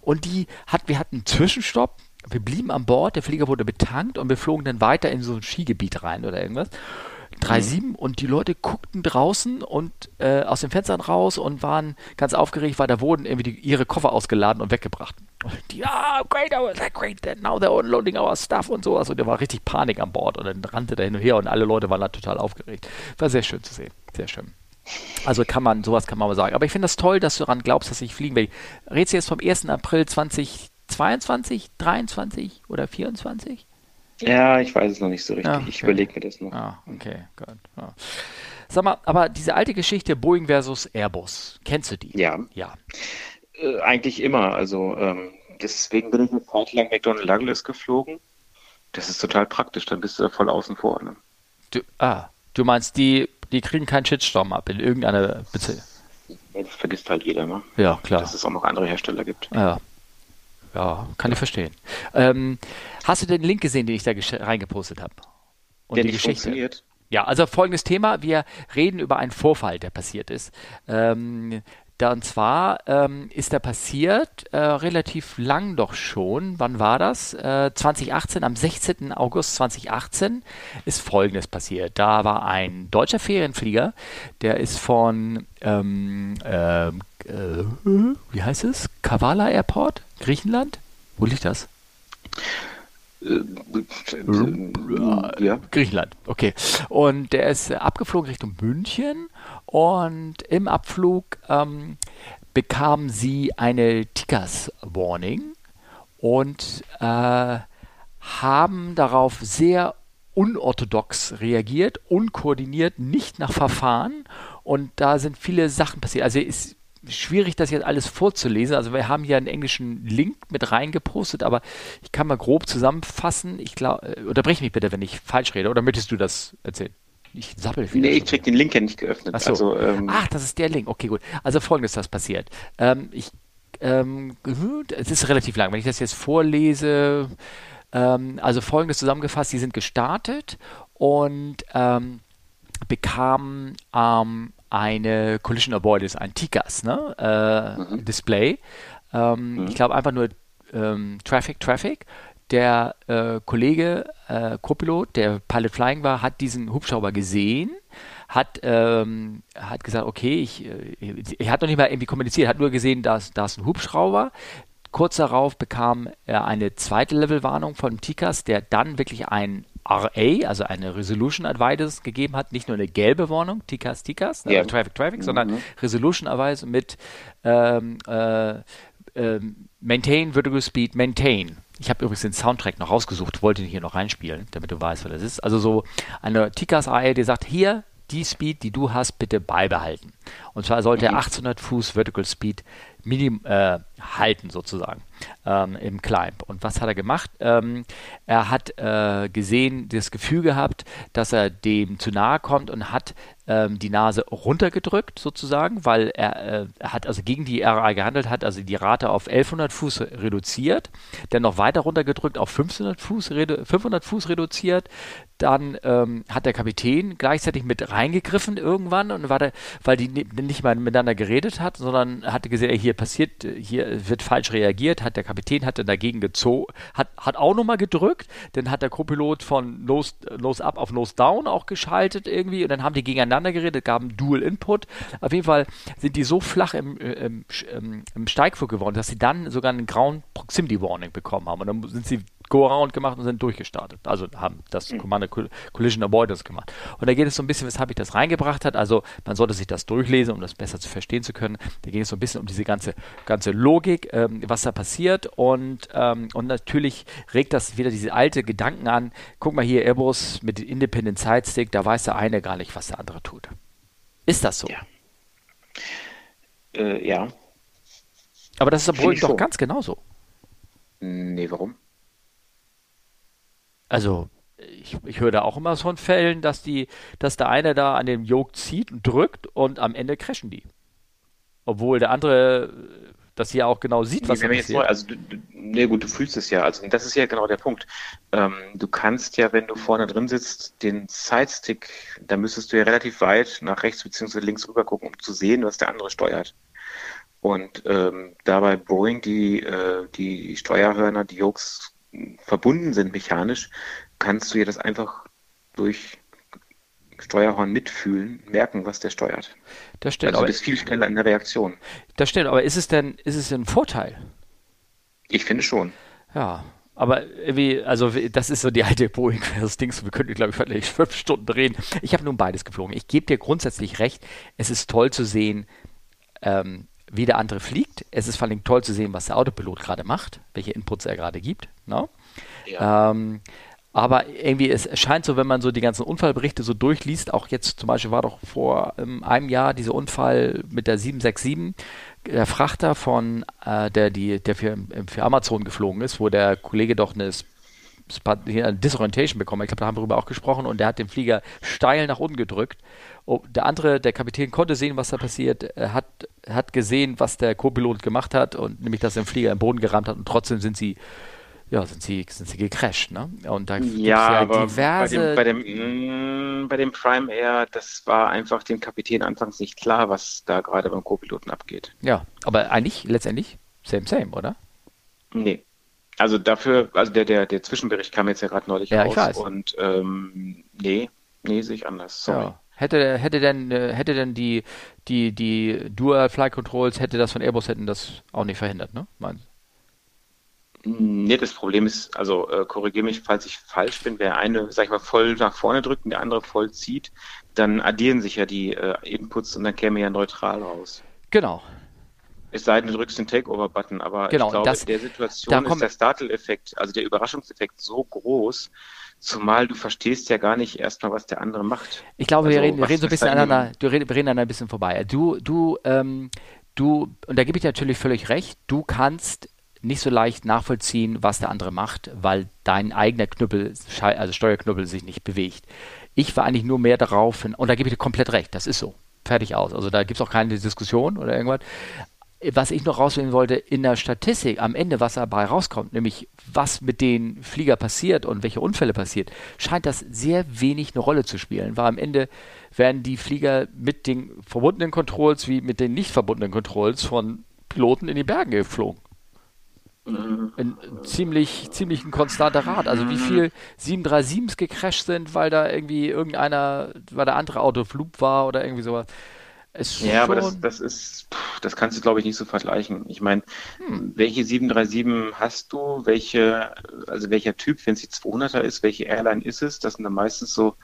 und die hat, wir hatten einen Zwischenstopp. Wir blieben an Bord, der Flieger wurde betankt und wir flogen dann weiter in so ein Skigebiet rein oder irgendwas. 3,7 mhm. und die Leute guckten draußen und äh, aus den Fenstern raus und waren ganz aufgeregt, weil da wurden irgendwie die, ihre Koffer ausgeladen und weggebracht. Ja, great, great, now they're unloading our stuff und sowas. Und da war richtig Panik an Bord und dann rannte der hin und her und alle Leute waren da total aufgeregt. War sehr schön zu sehen, sehr schön. Also kann man, sowas kann man mal sagen. Aber ich finde das toll, dass du daran glaubst, dass ich fliegen will. Redest du jetzt vom 1. April 2022, 23 oder 24? Ja, ich weiß es noch nicht so richtig. Ah, okay. Ich überlege mir das noch. Ah, okay, gut. Ja. Sag mal, aber diese alte Geschichte Boeing versus Airbus, kennst du die? Ja. Ja. Äh, eigentlich immer. Also ähm, deswegen bin ich eine Zeit lang McDonnell Douglas geflogen. Das ist total praktisch, dann bist du da voll außen vor. Ne? Du, ah, du meinst, die, die kriegen keinen Shitstorm ab in irgendeiner Beziehung? Das vergisst halt jeder, ne? Ja, klar. Dass es auch noch andere Hersteller gibt. Ja. Ja, kann ich verstehen. Ähm, hast du den Link gesehen, den ich da reingepostet habe? Und der die nicht Geschichte? funktioniert. Ja, also folgendes Thema. Wir reden über einen Vorfall, der passiert ist. Ähm, da, und zwar ähm, ist er passiert äh, relativ lang doch schon. Wann war das? Äh, 2018, am 16. August 2018 ist Folgendes passiert. Da war ein deutscher Ferienflieger, der ist von, ähm, äh, äh wie heißt es? Kavala Airport, Griechenland? Wo liegt das? Äh, ja. Griechenland, okay. Und der ist abgeflogen Richtung München und im Abflug ähm, bekamen sie eine Tickers-Warning und äh, haben darauf sehr unorthodox reagiert, unkoordiniert, nicht nach Verfahren und da sind viele Sachen passiert. Also ist schwierig, das jetzt alles vorzulesen. Also wir haben hier einen englischen Link mit reingepostet, aber ich kann mal grob zusammenfassen. Ich glaube, äh, unterbrech mich bitte, wenn ich falsch rede, oder möchtest du das erzählen? Ich sappel viel. Nee, ich krieg den Link ja nicht geöffnet. Ach, so. also, ähm, Ach, das ist der Link. Okay, gut. Also folgendes ist passiert. Ähm, ich, ähm, es ist relativ lang. Wenn ich das jetzt vorlese, ähm, also folgendes zusammengefasst, sie sind gestartet und ähm, bekamen eine Collision Avoidance, ein TICAS, ne? Äh, mhm. Display. Mhm. Ich glaube einfach nur Traffic, Traffic der äh, Kollege, äh, Copilot, der Pilot Flying war, hat diesen Hubschrauber gesehen, hat, ähm, hat gesagt, okay, ich, äh, er hat noch nicht mal irgendwie kommuniziert, hat nur gesehen, dass da ist ein Hubschrauber. Kurz darauf bekam er eine zweite Levelwarnung von TICAS, der dann wirklich ein RA, also eine Resolution Advice gegeben hat, nicht nur eine gelbe Warnung, TICAS, ne, yeah. also Traffic, Traffic, mhm. sondern Resolution Advice mit ähm, äh, äh, Maintain Vertical Speed, Maintain. Ich habe übrigens den Soundtrack noch rausgesucht, wollte ihn hier noch reinspielen, damit du weißt, was das ist. Also so eine TICAS-Reihe, die sagt, hier, die Speed, die du hast, bitte beibehalten. Und zwar sollte er 800 mhm. Fuß Vertical Speed minim, äh, halten sozusagen ähm, im Climb. Und was hat er gemacht? Ähm, er hat äh, gesehen, das Gefühl gehabt, dass er dem zu nahe kommt und hat ähm, die Nase runtergedrückt sozusagen, weil er, äh, hat also gegen die RA gehandelt, hat also die Rate auf 1100 Fuß reduziert, dann noch weiter runtergedrückt auf 500 Fuß, 500 Fuß reduziert, dann ähm, hat der Kapitän gleichzeitig mit reingegriffen irgendwann und war der, weil die nicht mal miteinander geredet hat, sondern hatte gesehen, hier passiert, hier wird falsch reagiert, hat der Kapitän hat dann dagegen gezogen, hat, hat auch nochmal gedrückt, dann hat der Co-Pilot von Nose, Nose Up auf Nose Down auch geschaltet irgendwie und dann haben die gegeneinander geredet, gaben Dual Input. Auf jeden Fall sind die so flach im, im, im, im Steigflug geworden, dass sie dann sogar einen grauen Proximity Warning bekommen haben und dann sind sie Go-Around gemacht und sind durchgestartet. Also haben das Commander Collision Avoidance gemacht. Und da geht es so ein bisschen, weshalb ich das reingebracht hat. Also man sollte sich das durchlesen, um das besser zu verstehen zu können. Da geht es so ein bisschen um diese ganze, ganze Logik, ähm, was da passiert. Und, ähm, und natürlich regt das wieder diese alte Gedanken an. Guck mal hier, Airbus mit dem Independent Side Stick, da weiß der eine gar nicht, was der andere tut. Ist das so? Ja. Äh, ja. Aber das ist aber doch ganz genauso. Nee, warum? Also, ich, ich höre da auch immer von Fällen, dass die, dass der eine da an dem Yoke zieht und drückt und am Ende crashen die. Obwohl der andere das ja auch genau sieht, was da passiert. Neu, also, du, du, nee, gut, du fühlst es ja. Also, das ist ja genau der Punkt. Ähm, du kannst ja, wenn du vorne drin sitzt, den Sidestick, da müsstest du ja relativ weit nach rechts bzw. links rüber gucken, um zu sehen, was der andere steuert. Und ähm, dabei Boeing die, äh, die Steuerhörner, die Yokes verbunden sind mechanisch, kannst du ja das einfach durch Steuerhorn mitfühlen, merken, was der steuert. Das stimmt. Also du bist viel schneller in der Reaktion. Das stimmt, aber ist es denn, ist es denn ein Vorteil? Ich finde schon. Ja, aber irgendwie, also das ist so die alte Boeing das Ding, wir könnten, glaube ich, vielleicht fünf Stunden drehen. Ich habe nun beides geflogen. Ich gebe dir grundsätzlich recht, es ist toll zu sehen, ähm, wie der andere fliegt. Es ist vor allem toll zu sehen, was der Autopilot gerade macht, welche Inputs er gerade gibt. No? Ne? Ja. Ähm, aber irgendwie, es scheint so, wenn man so die ganzen Unfallberichte so durchliest, auch jetzt zum Beispiel war doch vor ähm, einem Jahr dieser Unfall mit der 767, der Frachter von, äh, der, die, der für, für Amazon geflogen ist, wo der Kollege doch eine eine Disorientation bekommen. Ich glaube, da haben wir darüber auch gesprochen und der hat den Flieger steil nach unten gedrückt. Oh, der andere, der Kapitän, konnte sehen, was da passiert, er hat, hat gesehen, was der Co-Pilot gemacht hat und nämlich, dass der Flieger im Boden gerammt hat und trotzdem sind sie ja, sind sie, sind sie gecrashed, ne? Und da ja, ja aber diverse. Bei dem, bei, dem, mm, bei dem Prime Air, das war einfach dem Kapitän anfangs nicht klar, was da gerade beim Co-Piloten abgeht. Ja, aber eigentlich, letztendlich, same, same, oder? Nee. Also dafür, also der, der, der Zwischenbericht kam jetzt ja gerade neulich ja, raus. Ich weiß. Und ähm, nee, nee, sehe ich anders. Sorry. Ja. Hätte, hätte denn, äh, hätte denn die, die, die Dual Flight Controls, hätte das von Airbus hätten das auch nicht verhindert, ne? Meinst Nee, das Problem ist, also äh, korrigiere mich, falls ich falsch bin, wer eine, sag ich mal, voll nach vorne drückt und der andere voll zieht, dann addieren sich ja die äh, Inputs und dann käme ja neutral raus. Genau. Es sei denn, du drückst den Takeover-Button, aber genau, ich glaube, das, in der Situation ist der Startle-Effekt, also der Überraschungseffekt so groß, zumal du verstehst ja gar nicht erstmal, was der andere macht. Ich glaube, also, wir reden, wir reden so ein bisschen aneinander, du wir reden ein bisschen vorbei. Du, du, ähm, du, und da gebe ich dir natürlich völlig recht, du kannst nicht so leicht nachvollziehen, was der andere macht, weil dein eigener Knüppel, also Steuerknüppel, sich nicht bewegt. Ich war eigentlich nur mehr darauf, und da gebe ich dir komplett recht, das ist so. Fertig aus. Also da gibt es auch keine Diskussion oder irgendwas. Was ich noch rausfinden wollte, in der Statistik am Ende, was dabei rauskommt, nämlich was mit den Flieger passiert und welche Unfälle passiert, scheint das sehr wenig eine Rolle zu spielen, weil am Ende werden die Flieger mit den verbundenen Controls wie mit den nicht verbundenen Controls von Piloten in die Berge geflogen ein ziemlich, ziemlich ein konstanter Rat. Also wie viel 737s gecrashed sind, weil da irgendwie irgendeiner, weil der andere Auto Loop war oder irgendwie sowas. Ist ja, aber das, das ist, das kannst du glaube ich nicht so vergleichen. Ich meine, hm. welche 737 hast du? Welche, also welcher Typ, wenn es die 200er ist, welche Airline ist es? Das sind dann meistens so,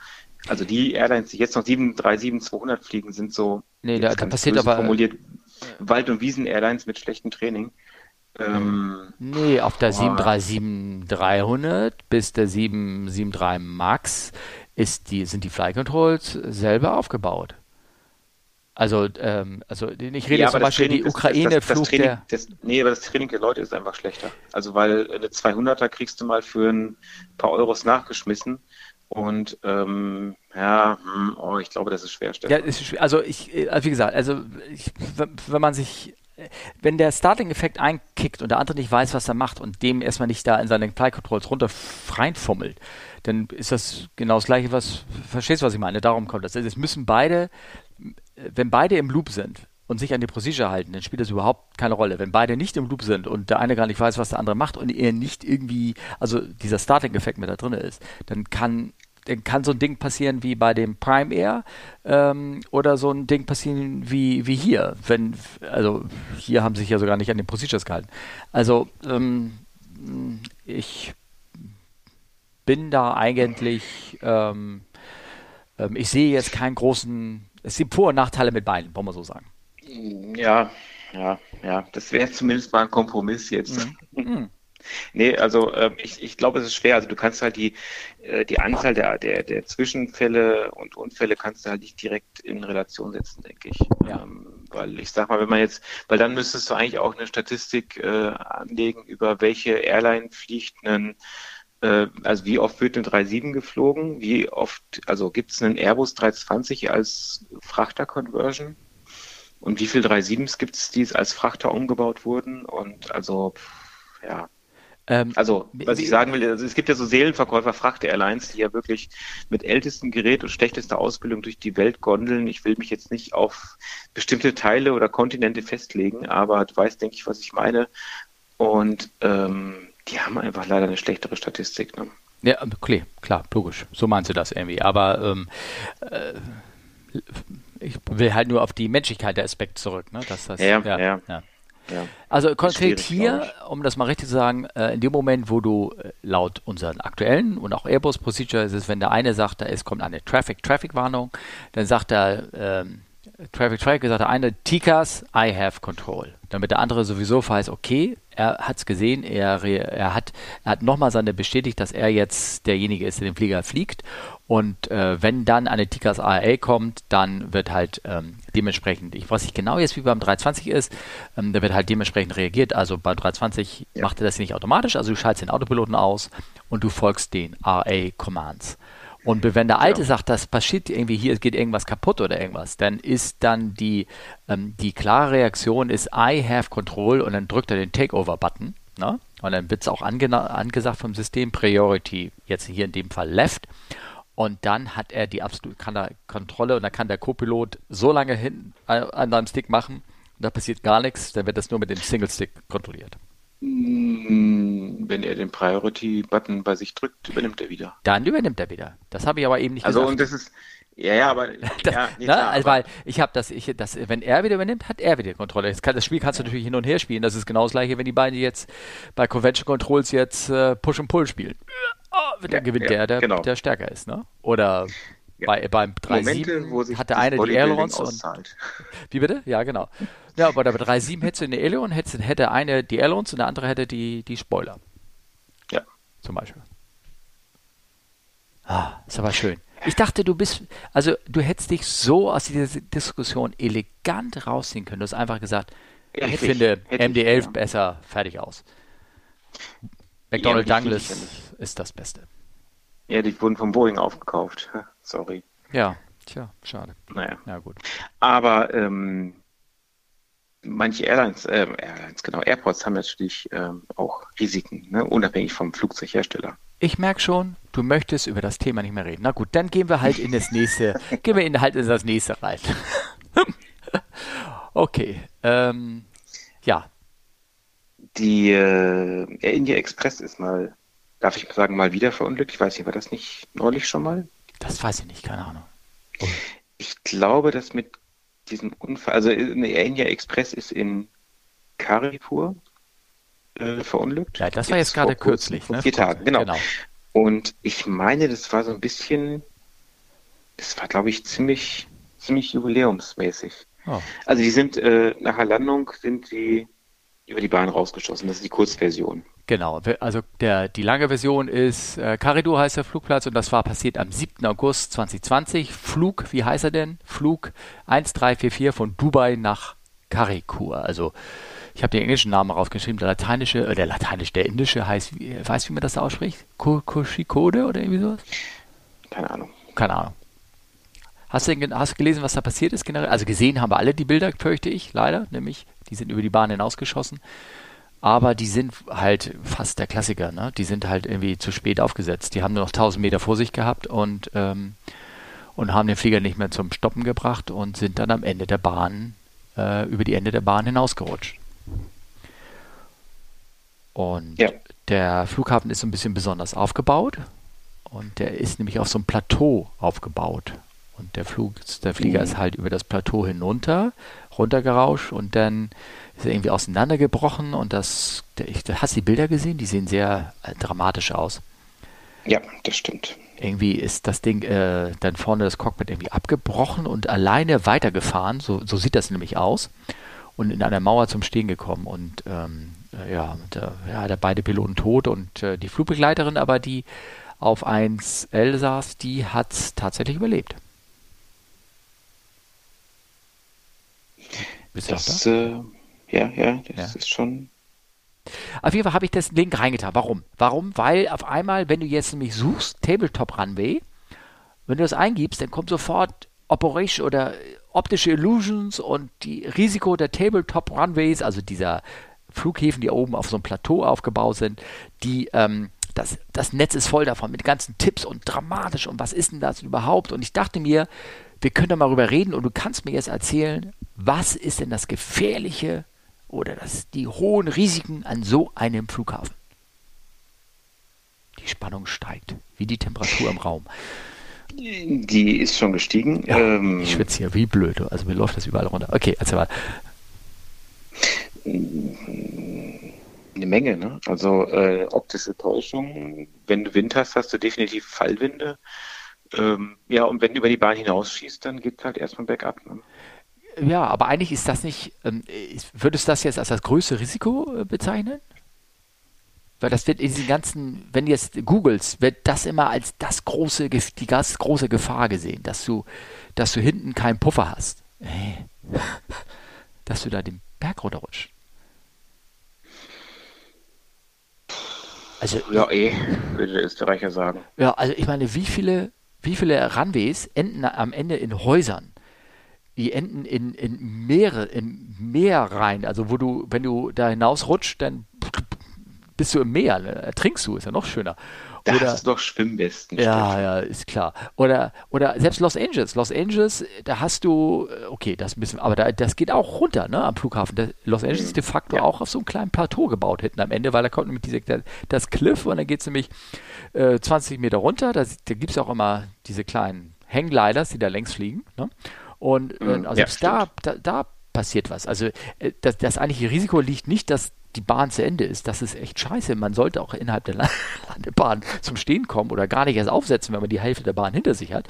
also die Airlines, die jetzt noch 737-200 fliegen, sind so, nee, da, da passiert aber formuliert, Wald- und Wiesen-Airlines mit schlechtem Training. Ähm, nee, auf der 737-300 bis der 773 Max ist die, sind die Fly Controls selber aufgebaut. Also, ähm, also ich rede ja, zum Beispiel die Ukraine-Flug der... Das, nee, aber das Training der Leute ist einfach schlechter. Also weil eine 200er kriegst du mal für ein paar Euros nachgeschmissen und ähm, ja, hm, oh, ich glaube, das ist schwer. Ja, ist, also ich, äh, wie gesagt, also ich, wenn man sich wenn der Starting-Effekt einkickt und der andere nicht weiß, was er macht und dem erstmal nicht da in seinen Fly-Controls runter reinfummelt, dann ist das genau das Gleiche, was, verstehst du, was ich meine? Darum kommt das. Also es müssen beide, wenn beide im Loop sind und sich an die Procedure halten, dann spielt das überhaupt keine Rolle. Wenn beide nicht im Loop sind und der eine gar nicht weiß, was der andere macht und er nicht irgendwie, also dieser Starting-Effekt mit da drin ist, dann kann dann kann so ein Ding passieren wie bei dem Prime Air ähm, oder so ein Ding passieren wie, wie hier. Wenn, also hier haben sich ja sogar nicht an den Procedures gehalten. Also ähm, ich bin da eigentlich, ähm, ähm ich sehe jetzt keinen großen, es gibt Vor- und Nachteile mit beiden, wollen wir so sagen. Ja, ja, ja, das wäre zumindest mal ein Kompromiss jetzt. Mhm. mhm. Nee, also äh, ich, ich glaube, es ist schwer. Also du kannst halt die, äh, die Anzahl der, der, der Zwischenfälle und Unfälle kannst du halt nicht direkt in Relation setzen, denke ich. Ja. Ähm, weil ich sag mal, wenn man jetzt, weil dann müsstest du eigentlich auch eine Statistik äh, anlegen, über welche Airline fliegt einen äh, also wie oft wird eine 37 geflogen? Wie oft, also gibt es einen Airbus 320 als Frachter-Conversion? Und wie viele 37s gibt es, die als Frachter umgebaut wurden? Und also, ja, ähm, also, was ich sagen will, also es gibt ja so Seelenverkäufer, Fracht-Airlines, die ja wirklich mit ältestem Gerät und schlechtester Ausbildung durch die Welt gondeln. Ich will mich jetzt nicht auf bestimmte Teile oder Kontinente festlegen, aber du weißt, denke ich, was ich meine. Und ähm, die haben einfach leider eine schlechtere Statistik. Ne? Ja, klar, klar, logisch. So meinst du das irgendwie. Aber ähm, äh, ich will halt nur auf die Menschlichkeit der Aspekt zurück. Ne? Dass das, ja, ja, ja. ja. Also konkret hier, um das mal richtig zu sagen, äh, in dem Moment, wo du äh, laut unseren aktuellen und auch Airbus Procedure ist es, wenn der eine sagt, da ist, kommt eine Traffic Traffic Warnung, dann sagt er ähm, Traffic Traffic sagt der eine TICAS, I have control, damit der andere sowieso weiß, okay, er hat es gesehen, er, er hat, er hat nochmal seine bestätigt, dass er jetzt derjenige ist, der den Flieger fliegt und äh, wenn dann eine TICAS ARA kommt, dann wird halt ähm, dementsprechend, ich weiß nicht genau jetzt, wie beim 320 ist, ähm, da wird halt dementsprechend reagiert. Also beim 320 ja. macht er das nicht automatisch, also du schaltest den Autopiloten aus und du folgst den RA-Commands. Und wenn der Alte ja. sagt, das passiert irgendwie hier, es geht irgendwas kaputt oder irgendwas, dann ist dann die, ähm, die klare Reaktion ist I have control und dann drückt er den Takeover-Button. Ne? Und dann wird es auch ange angesagt vom System Priority, jetzt hier in dem Fall Left. Und dann hat er die absolute Kontrolle und dann kann der Co-Pilot so lange hinten an seinem Stick machen, da passiert gar nichts, dann wird das nur mit dem Single-Stick kontrolliert. Hm, wenn er den Priority-Button bei sich drückt, übernimmt er wieder. Dann übernimmt er wieder. Das habe ich aber eben nicht also gesagt. Also und das ist, ja, ja, aber, das, ja, nee, klar, also, weil ich habe das, ich, das, wenn er wieder übernimmt, hat er wieder Kontrolle. Das, kann, das Spiel kannst du natürlich hin und her spielen. Das ist genau das gleiche, wenn die beiden jetzt bei Convention Controls jetzt äh, Push und Pull spielen oh, dann ja, gewinnt ja, der, der, genau. der stärker ist, ne? Oder ja. bei, beim 3.7 hat der eine die Ailerons und. Wie bitte? Ja, genau. Ja, aber bei 3.7 hättest du eine Aileron, hätte, hätte eine die Ailerons und der andere hätte die, die Spoiler. Ja. Zum Beispiel. Ah, ist aber schön. Ich dachte, du bist, also du hättest dich so aus dieser Diskussion elegant rausziehen können. Du hast einfach gesagt, ja, ich finde MD11 ja. besser, fertig aus. McDonnell ja, Douglas ist das Beste. Ja, die wurden von Boeing aufgekauft. Sorry. Ja, tja, schade. Naja. Ja, gut. Aber ähm, manche Airlines, äh, Airlines, genau, Airports haben natürlich ähm, auch Risiken, ne, unabhängig vom Flugzeughersteller. Ich merke schon, du möchtest über das Thema nicht mehr reden. Na gut, dann gehen wir halt in das nächste, gehen wir in, halt in das nächste rein. okay, ähm, ja, die äh, Air India Express ist mal, darf ich sagen, mal wieder verunglückt. Ich weiß nicht, war das nicht neulich schon mal? Das weiß ich nicht, keine Ahnung. Oh. Ich glaube, dass mit diesem Unfall, also eine Air India Express ist in Karipur äh, verunglückt. Ja, das war jetzt, jetzt gerade kürzlich, vor ne? Vier Tagen, genau. genau. Und ich meine, das war so ein bisschen, das war, glaube ich, ziemlich, ziemlich jubiläumsmäßig. Oh. Also die sind äh, nach der Landung sind sie über die Bahn rausgeschossen. Das ist die Kurzversion. Genau, also der, die lange Version ist, äh, Carido heißt der Flugplatz und das war passiert am 7. August 2020. Flug, wie heißt er denn? Flug 1344 von Dubai nach Karikur. Also ich habe den englischen Namen rausgeschrieben, der lateinische, äh, der lateinische, der indische heißt, weißt du, wie man das ausspricht? Koshikode oder irgendwie sowas? Keine Ahnung. Keine Ahnung. Hast du, hast du gelesen, was da passiert ist generell? Also gesehen haben wir alle die Bilder, fürchte ich, leider, nämlich die sind über die Bahn hinausgeschossen. Aber die sind halt fast der Klassiker, ne? Die sind halt irgendwie zu spät aufgesetzt. Die haben nur noch 1000 Meter vor sich gehabt und, ähm, und haben den Flieger nicht mehr zum Stoppen gebracht und sind dann am Ende der Bahn, äh, über die Ende der Bahn hinausgerutscht. Und ja. der Flughafen ist so ein bisschen besonders aufgebaut. Und der ist nämlich auf so einem Plateau aufgebaut. Und der, Flug, der Flieger mhm. ist halt über das Plateau hinunter, runtergerauscht und dann ist er irgendwie auseinandergebrochen und das, ich, hast du die Bilder gesehen? Die sehen sehr äh, dramatisch aus. Ja, das stimmt. Irgendwie ist das Ding äh, dann vorne das Cockpit irgendwie abgebrochen und alleine weitergefahren, so, so sieht das nämlich aus, und in einer Mauer zum Stehen gekommen und ähm, äh, ja, der, ja, der beide Piloten tot und äh, die Flugbegleiterin, aber die auf 1L saß, die hat tatsächlich überlebt. Bist das, da? Äh, ja, ja, das ja. ist schon. Auf jeden Fall habe ich das Link reingetan. Warum? Warum? Weil auf einmal, wenn du jetzt nämlich suchst, Tabletop Runway, wenn du das eingibst, dann kommt sofort Operation oder optische Illusions und die Risiko der Tabletop Runways, also dieser Flughäfen, die oben auf so einem Plateau aufgebaut sind, die ähm, das, das Netz ist voll davon mit ganzen Tipps und dramatisch und was ist denn das überhaupt? Und ich dachte mir, wir können da mal drüber reden und du kannst mir jetzt erzählen, was ist denn das Gefährliche oder das, die hohen Risiken an so einem Flughafen? Die Spannung steigt, wie die Temperatur im Raum. Die ist schon gestiegen. Ja, ähm, ich schwitze hier wie blöd. Also mir läuft das überall runter. Okay, erzähl mal. Eine Menge, ne? Also äh, optische Täuschung. Wenn du Wind hast, hast du definitiv Fallwinde. Ähm, ja, und wenn du über die Bahn hinausschießt, dann geht es halt erstmal bergab. Ne? Ja, aber eigentlich ist das nicht, ähm, würdest du das jetzt als das größte Risiko äh, bezeichnen? Weil das wird in diesen ganzen, wenn du jetzt googelst, wird das immer als das große, die ganz große Gefahr gesehen, dass du, dass du hinten keinen Puffer hast. Hey. Dass du da den Berg runterrutscht. Also, ja, eh, würde der Österreicher sagen. Ja, also ich meine, wie viele, wie viele Runways enden am Ende in Häusern? Die enden in, in Meere, in Meer rein. Also wo du, wenn du da hinausrutscht, dann bist du im Meer, ne? ertrinkst du, ist ja noch schöner. Oder, hast du doch Schwimmwesten. Ja, stimmt. ja, ist klar. Oder, oder selbst Los Angeles. Los Angeles, da hast du, äh, okay, das bisschen, aber da, das geht auch runter, ne, am Flughafen. Der, Los Angeles ist de facto ja. auch auf so einem kleinen Plateau gebaut hinten am Ende, weil da kommt nämlich diese, das Cliff und dann geht es nämlich äh, 20 Meter runter. Da, da gibt es auch immer diese kleinen Hanggliders, die da längs fliegen, ne? Und äh, also ja, da, da, da passiert was. Also äh, das, das eigentliche Risiko liegt nicht, dass die Bahn zu Ende ist. Das ist echt scheiße. Man sollte auch innerhalb der Landebahn zum Stehen kommen oder gar nicht erst aufsetzen, wenn man die Hälfte der Bahn hinter sich hat.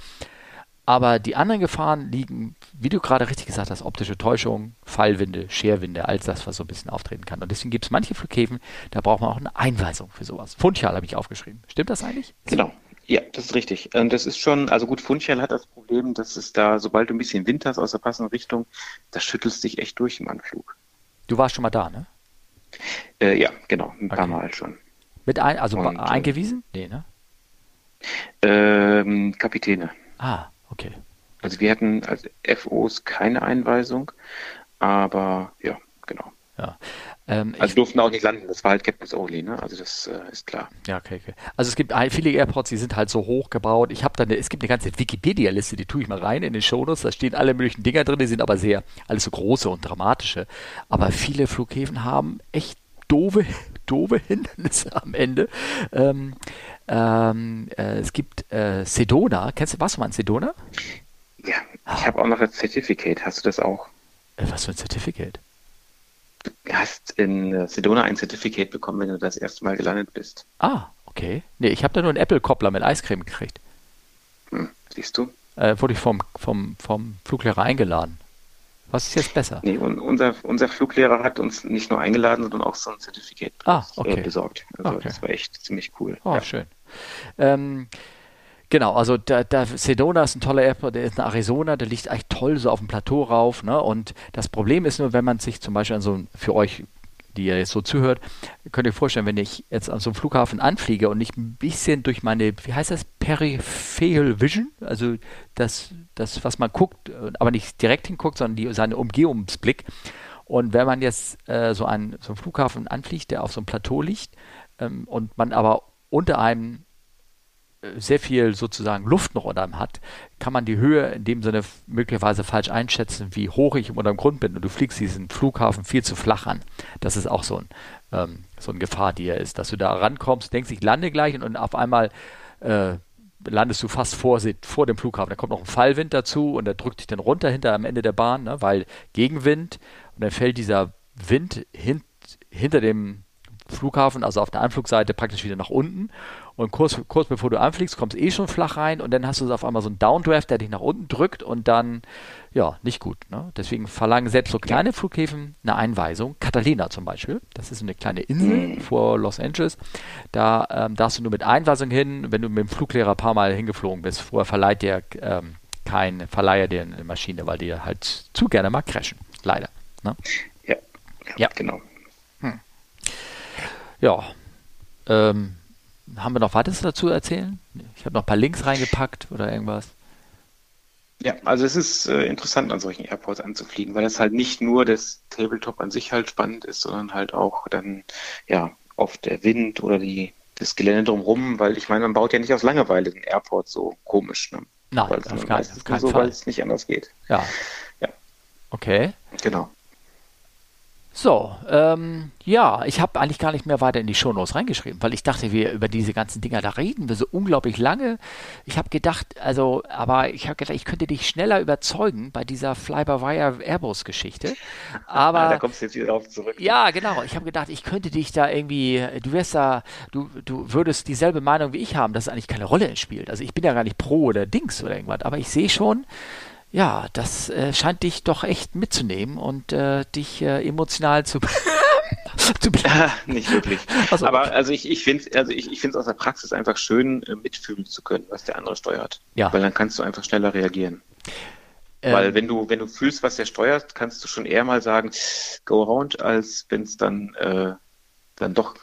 Aber die anderen Gefahren liegen, wie du gerade richtig gesagt hast, optische Täuschung, Fallwinde, Scherwinde, all das, was so ein bisschen auftreten kann. Und deswegen gibt es manche Flughäfen, da braucht man auch eine Einweisung für sowas. Funchal habe ich aufgeschrieben. Stimmt das eigentlich? Genau. Ja, das ist richtig. Und das ist schon, also gut, Funchal hat das Problem, dass es da, sobald du ein bisschen Wind hast aus der passenden Richtung, das schüttelst dich echt durch im Anflug. Du warst schon mal da, ne? Äh, ja, genau, ein paar Mal schon. Mit ein, also Und, äh, eingewiesen? Nee, ne? Ähm, Kapitäne. Ah, okay. Also wir hatten als FOs keine Einweisung, aber ja, genau. Ja. Ähm, also durften auch nicht landen, das war halt Captain's Only, ne? Also das äh, ist klar. Ja, okay, okay. Also es gibt viele Airports, die sind halt so hoch gebaut. Ich habe da eine, es gibt eine ganze Wikipedia-Liste, die tue ich mal rein in den Shownotes, da stehen alle möglichen Dinger drin, die sind aber sehr, alles so große und dramatische. Aber viele Flughäfen haben echt doofe, doofe Hindernisse am Ende. Ähm, ähm, äh, es gibt äh, Sedona, kennst du, was du mal Sedona? Ja, ich habe auch noch ein Certificate, hast du das auch? Äh, was für ein Certificate? Du hast in Sedona ein Certificate bekommen, wenn du das erste Mal gelandet bist. Ah, okay. Nee, ich habe da nur einen Apple-Koppler mit Eiscreme gekriegt. Hm, siehst du? Äh, wurde ich vom, vom, vom Fluglehrer eingeladen. Was ist jetzt besser? Nee, und unser, unser Fluglehrer hat uns nicht nur eingeladen, sondern auch so ein Certificate ah, okay. äh, besorgt. Also okay. das war echt ziemlich cool. Oh, ja. schön. Ähm, Genau, also da, da Sedona ist ein toller Airport, der ist in Arizona, der liegt echt toll so auf dem Plateau rauf. Ne? Und das Problem ist nur, wenn man sich zum Beispiel an so für euch, die ihr jetzt so zuhört, könnt ihr euch vorstellen, wenn ich jetzt an so einem Flughafen anfliege und nicht ein bisschen durch meine, wie heißt das, Peripheral Vision, also das, das, was man guckt, aber nicht direkt hinguckt, sondern die, seine Umgehungsblick. Und wenn man jetzt äh, so, einen, so einen Flughafen anfliegt, der auf so einem Plateau liegt ähm, und man aber unter einem sehr viel sozusagen Luft noch unter einem hat, kann man die Höhe in dem Sinne möglicherweise falsch einschätzen, wie hoch ich unter dem Grund bin. Und du fliegst diesen Flughafen viel zu flach an. Das ist auch so, ein, ähm, so eine Gefahr, die er ist, dass du da rankommst, denkst, ich lande gleich und, und auf einmal äh, landest du fast vor, vor dem Flughafen. Da kommt noch ein Fallwind dazu und der drückt dich dann runter hinter am Ende der Bahn, ne, weil Gegenwind und dann fällt dieser Wind hin, hinter dem Flughafen, also auf der Anflugseite praktisch wieder nach unten und kurz, kurz bevor du anfliegst, kommst eh schon flach rein und dann hast du auf einmal so einen Downdraft, der dich nach unten drückt und dann, ja, nicht gut. Ne? Deswegen verlangen selbst so kleine Flughäfen eine Einweisung. Catalina zum Beispiel, das ist eine kleine Insel vor Los Angeles. Da ähm, darfst du nur mit Einweisung hin, wenn du mit dem Fluglehrer ein paar Mal hingeflogen bist. Vorher verleiht dir ähm, kein Verleiher dir eine Maschine, weil die halt zu gerne mal crashen. Leider. Ne? Ja, ja, genau. Hm. Ja, ähm, haben wir noch weiteres dazu erzählen? Ich habe noch ein paar Links reingepackt oder irgendwas. Ja, also es ist äh, interessant, an solchen Airports anzufliegen, weil es halt nicht nur das Tabletop an sich halt spannend ist, sondern halt auch dann, ja, oft der Wind oder die, das Gelände drumherum, weil ich meine, man baut ja nicht aus Langeweile den Airport so komisch, ne? Nein, weil auf, kein, auf keinen so, Fall. Weil es nicht anders geht. Ja. Ja. Okay. Genau. So, ähm, ja, ich habe eigentlich gar nicht mehr weiter in die Shownotes reingeschrieben, weil ich dachte, wir über diese ganzen Dinger, da reden wir so unglaublich lange. Ich habe gedacht, also, aber ich habe gedacht, ich könnte dich schneller überzeugen bei dieser Fly-by-Wire Airbus-Geschichte. Aber da kommst du jetzt wieder drauf zurück. ja, genau. Ich habe gedacht, ich könnte dich da irgendwie, du wärst da, du, du würdest dieselbe Meinung wie ich haben, dass es eigentlich keine Rolle spielt. Also ich bin ja gar nicht pro oder Dings oder irgendwas, aber ich sehe schon, ja, das äh, scheint dich doch echt mitzunehmen und äh, dich äh, emotional zu, zu Nicht wirklich. So, Aber also ich, ich finde es also ich, ich aus der Praxis einfach schön, äh, mitfühlen zu können, was der andere steuert. Ja. Weil dann kannst du einfach schneller reagieren. Ähm, Weil wenn du, wenn du fühlst, was der steuert, kannst du schon eher mal sagen, go around, als wenn es dann, äh, dann doch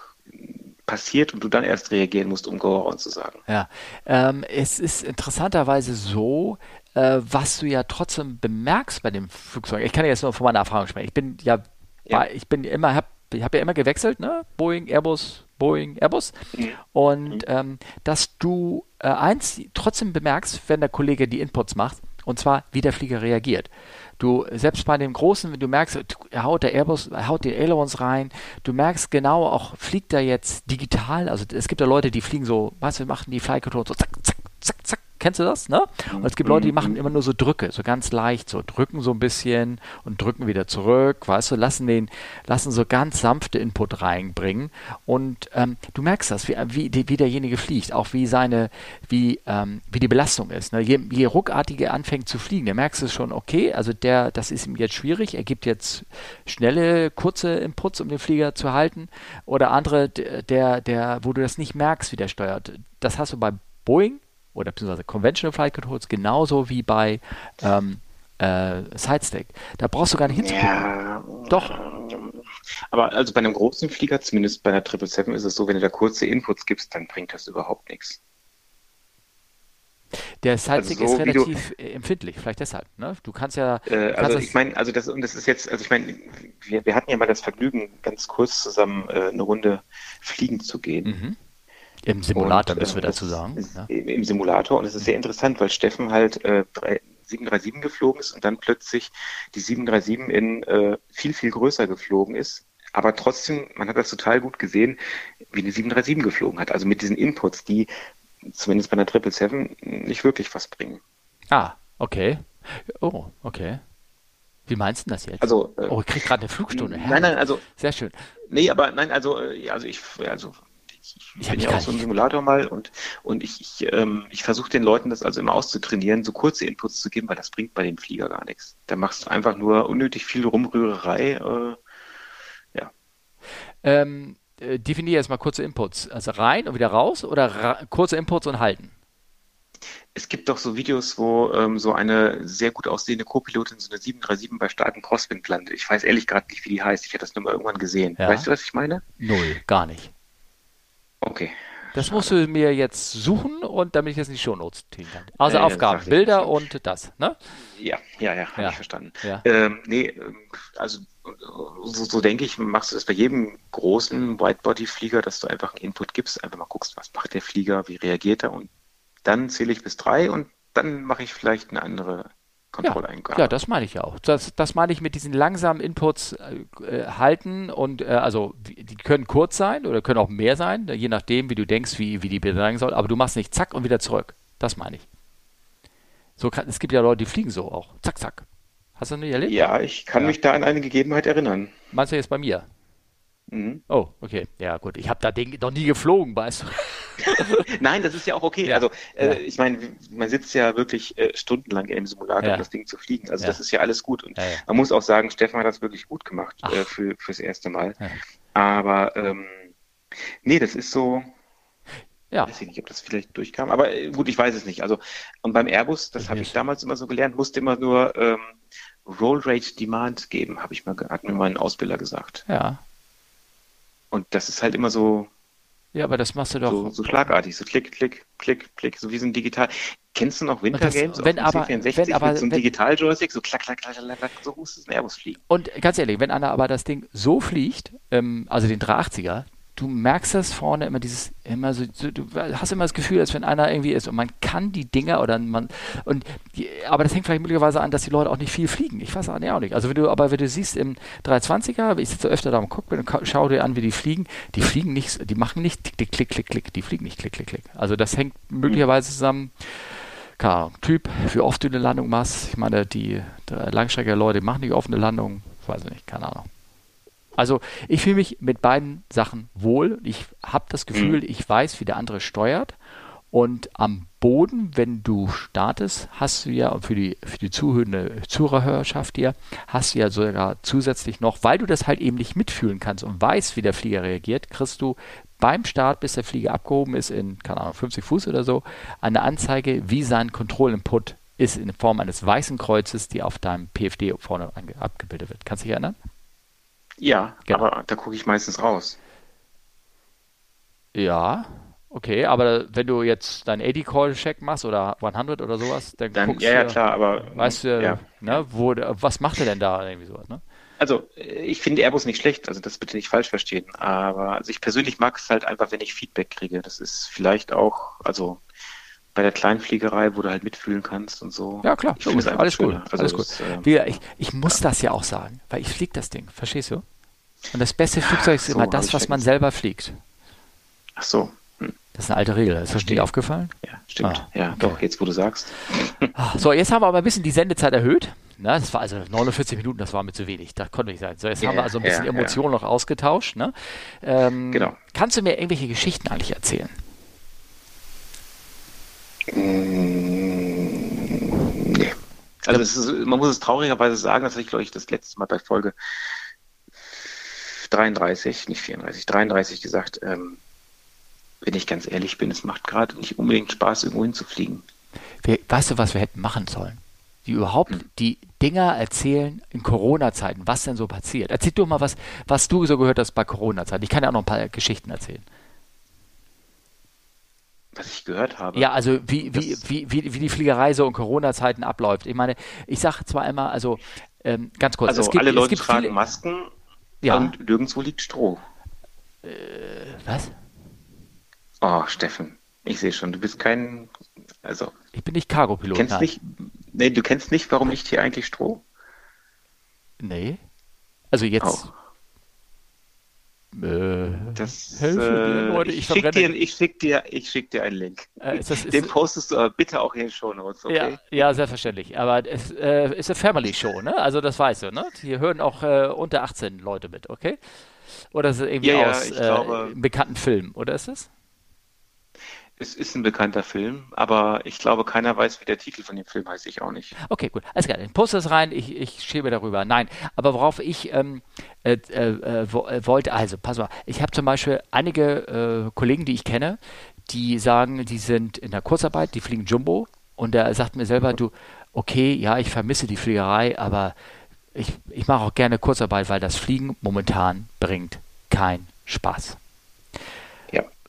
passiert und du dann erst reagieren musst, um go around zu sagen. Ja, ähm, es ist interessanterweise so, äh, was du ja trotzdem bemerkst bei dem Flugzeug. Ich kann ja jetzt nur von meiner Erfahrung sprechen. Ich bin ja, Ja. bei- ich bin immer, hab, ich habe ja immer gewechselt, ne? Boeing, Airbus, Boeing, Airbus. Und ähm, dass du äh, eins trotzdem bemerkst, wenn der Kollege die Inputs macht, und zwar, wie der Flieger reagiert. Du, selbst bei dem Großen, wenn du merkst, er haut der Airbus, er haut die Ailerons rein, du merkst genau auch, fliegt er jetzt digital, also es gibt ja Leute, die fliegen so, weißt du, machen die Fly Control so zack, zack, zack, zack, kennst du das, ne? Und es gibt Leute, die machen immer nur so Drücke, so ganz leicht, so drücken so ein bisschen und drücken wieder zurück, weißt du, lassen den, lassen so ganz sanfte Input reinbringen und ähm, du merkst das, wie, wie, die- wie derjenige fliegt, auch wie seine, wie, ähm, wie die Belastung ist. Ne? Je, je ruckartiger er anfängt zu fliegen, der merkst du schon, okay, also der, das ist ihm jetzt schwierig, er gibt jetzt schnelle, kurze Inputs, um den Flieger zu halten oder andere, der, der, wo du das nicht merkst, wie der steuert. Das hast du bei Boeing oder beziehungsweise Conventional Flight Controls genauso wie bei ähm, äh, Sidestick. Da brauchst du gar nicht hinzugucken. Ja. Doch. Aber also bei einem großen Flieger, zumindest bei einer 777, ist es so, wenn du da kurze Inputs gibst, dann bringt das überhaupt nichts. Der Sidestick Also so ist wie du- relativ äh, empfindlich, vielleicht deshalb. Ne? Du kannst ja, Äh, du kannst also ich meine, also das und das ist jetzt, also ich meine, wir, wir hatten ja mal das Vergnügen, ganz kurz zusammen äh, eine Runde fliegen zu gehen. Mhm. Im Simulator Und, müssen wir äh, dazu sagen. Ja. Im im Simulator und es ist sehr interessant, weil Steffen halt äh, drei- 737 geflogen ist und dann plötzlich die 737 in äh, viel, viel größer geflogen ist. Aber trotzdem, man hat das total gut gesehen, wie eine 737 geflogen hat. Also mit diesen Inputs, die zumindest bei einer 777 nicht wirklich was bringen. Ah, okay. Oh, okay. Wie meinst du das jetzt? Also, äh, oh, ich krieg gerade eine Flugstunde. nein, nein, also Sehr schön. Nee, aber nein, also, äh, also ich, also ich, Ich ich hab bin mich ja auch so ein nicht- Simulator mal und, und ich, ich, ähm, ich versuche den Leuten das also immer auszutrainieren, so kurze Inputs zu geben, weil das bringt bei dem Flieger gar nichts. Da machst du einfach nur unnötig viel Rumrührerei. Äh, Ähm, äh, definiere jetzt mal kurze Inputs. Also rein und wieder raus oder ra kurze Inputs und halten? es gibt doch so Videos, wo ähm, so eine sehr gut aussehende Co-Pilotin so eine 737 bei starkem Crosswind landet. Ich weiß ehrlich gerade nicht, wie die heißt. Ich hätte das nur mal irgendwann gesehen. Ja. Weißt du, was ich meine? Null, gar nicht. Okay. Das musst du mir jetzt suchen und damit ich das in die Shownotes ziehen kann. Also Äh, Aufgaben, Bilder nicht. und das, ne? Ja, ja, ja, habe Ja. ich verstanden. Ja. Ähm, nee, ähm, also so, so denke ich, machst du das bei jedem großen Whitebody-Flieger, dass du einfach einen Input gibst, einfach mal guckst, was macht der Flieger, wie reagiert er und dann zähle ich bis drei und dann mache ich vielleicht eine andere Kontrolleingabe. Ja, das meine ich ja auch. Das, das meine ich mit diesen langsamen Inputs äh, äh, halten und äh, also die können kurz sein oder können auch mehr sein, je nachdem, wie du denkst, wie, wie die sein soll, aber du machst nicht zack und wieder zurück. Das meine ich. So kann, es gibt ja Leute, die fliegen so auch. Zack, zack. Hast du das nicht erlebt? Ja, ich kann Ja. mich da an eine Gegebenheit erinnern. Meinst du jetzt bei mir? Mhm. Oh, okay. Ja, gut. Ich habe da Ding noch nie geflogen, weißt du. Nein, das ist ja auch okay. Ja. Also äh, Ja. ich meine, man sitzt ja wirklich äh, stundenlang im Simulator, Ja. um das Ding zu fliegen. Also das ist ja alles gut. Und man muss auch sagen, Steffen hat das wirklich gut gemacht Ach. äh, für, fürs erste Mal. Aber ähm, nee, das ist so, Ja. weiß ich nicht, ob das vielleicht durchkam. Aber äh, gut, ich weiß es nicht. Also und beim Airbus, das habe ich damals immer so gelernt, musste immer nur ähm, Roll Rate Demand geben, habe ich mal, hat mir mein Ausbilder gesagt. Ja. Und das ist halt immer so, Ja, aber das machst du doch. so, so schlagartig, so klick, klick, klick, klick, so wie so ein Digital. Kennst du noch Winter das- Games wenn auf dem aber- C64 wenn aber- mit so einem wenn- Digital-Joystick, so klack, klack, klack, klack, klack, so muss es ein Airbus fliegen. Und ganz ehrlich, wenn einer aber das Ding so fliegt, ähm, also den 380er, du merkst das vorne immer dieses, immer so, du hast immer das Gefühl, als wenn einer irgendwie ist und man kann die Dinger oder man, und die, aber das hängt vielleicht möglicherweise an, dass die Leute auch nicht viel fliegen. Ich weiß auch nicht, auch nicht. Also wenn du, aber wenn du siehst im 320er, ich sitze öfter da im Cockpit und schau dir an, wie die fliegen, die fliegen nicht, die machen nicht klick, klick, klick, klick, die fliegen nicht klick, klick, klick. Also das hängt möglicherweise zusammen, keine Ahnung, Typ, wie oft du eine Landung machst. Ich meine, die, die Langstrecker-Leute machen nicht oft eine Landung, weiß ich nicht, keine Ahnung. Also ich fühle mich mit beiden Sachen wohl. Ich habe das Gefühl, mhm. ich weiß, wie der andere steuert. Und am Boden, wenn du startest, hast du ja für die, für die zuhörende Zuhörerschaft hier, hast du ja sogar zusätzlich noch, weil du das halt eben nicht mitfühlen kannst und weißt, wie der Flieger reagiert, kriegst du beim Start, bis der Flieger abgehoben ist, in, keine Ahnung, 50 Fuß oder so, eine Anzeige, wie sein Kontrollinput ist in Form eines weißen Kreuzes, die auf deinem PFD vorne abgebildet wird. Kannst du dich erinnern? Ja, genau. aber da gucke ich meistens raus. Ja, okay, aber wenn du jetzt deinen 80-Call-Check machst oder 100 oder sowas, dann, dann guckst ja, du, ja, klar, aber weißt du, ja. ne, wo, was macht er denn da irgendwie sowas, ne? Also, ich finde Airbus nicht schlecht, also das bitte nicht falsch verstehen, aber also ich persönlich mag es halt einfach, wenn ich Feedback kriege. Das ist vielleicht auch, also bei der Kleinfliegerei, wo du halt mitfühlen kannst und so. Ja, klar. Ich es alles cool. Also alles gut. Äh, ich, ich muss das ja auch sagen, weil ich fliege das Ding. Verstehst du? Und das beste Flugzeug ist so, immer das, was man selber fliegt. Ach so. Hm. Das ist eine alte Regel. Ist das dir aufgefallen? Ja, stimmt. Ah, ja, okay. doch, jetzt wo du sagst. Ah, so, jetzt haben wir aber ein bisschen die Sendezeit erhöht. Na, das war also 49 Minuten, das war mir zu wenig. Das konnte nicht sein. So, jetzt yeah, haben wir also ein bisschen yeah, Emotionen yeah. noch ausgetauscht. Ne? Ähm, genau. Kannst du mir irgendwelche Geschichten eigentlich erzählen? Mm, nee. Also ist, man muss es traurigerweise sagen, das hatte ich, glaube ich, das letzte Mal bei Folge 33, nicht 34, 33 gesagt, ähm, wenn ich ganz ehrlich bin, es macht gerade nicht unbedingt Spaß, irgendwo hinzufliegen. Wir, weißt du, was wir hätten machen sollen? Die überhaupt hm. die Dinger erzählen in Corona-Zeiten, was denn so passiert. Erzähl doch mal, was, was du so gehört hast bei Corona-Zeiten. Ich kann ja auch noch ein paar Geschichten erzählen was ich gehört habe. Ja, also wie, wie, wie, wie, wie die Fliegerei so in Corona-Zeiten abläuft. Ich meine, ich sage zwar immer, also ähm, ganz kurz. Also es gibt, alle Leute tragen viele, Masken ja. und nirgendwo liegt Stroh. Äh, was? Oh, Steffen, ich sehe schon, du bist kein, also. Ich bin nicht Cargo-Pilot. Kennst nicht, nee, du kennst nicht, warum liegt hier eigentlich Stroh? Nee. Also jetzt. Oh. Äh, das, helfe äh, Leute, ich, ich schicke dir, ich schick dir, ich schick dir einen Link. Äh, ist das, ist Den postest du aber bitte auch in den Show Notes, okay? Ja, ja selbstverständlich. Aber es äh, ist eine Family Show, ne? Also das weißt du, ne? Hier hören auch äh, unter 18 Leute mit, okay? Oder ist es irgendwie ja, aus ja, glaube, einem bekannten Film, oder ist es? Es ist ein bekannter Film, aber ich glaube, keiner weiß, wie der Titel von dem Film heißt. Ich auch nicht. Okay, gut. Alles klar. Post das rein. Ich, ich schiebe darüber. Nein, aber worauf ich ähm, äh, äh, äh, wollte, also, pass mal. Ich habe zum Beispiel einige äh, Kollegen, die ich kenne, die sagen, die sind in der Kurzarbeit, die fliegen Jumbo. Und der sagt mir selber, du, okay, ja, ich vermisse die Fliegerei, aber ich, ich mache auch gerne Kurzarbeit, weil das Fliegen momentan bringt keinen Spaß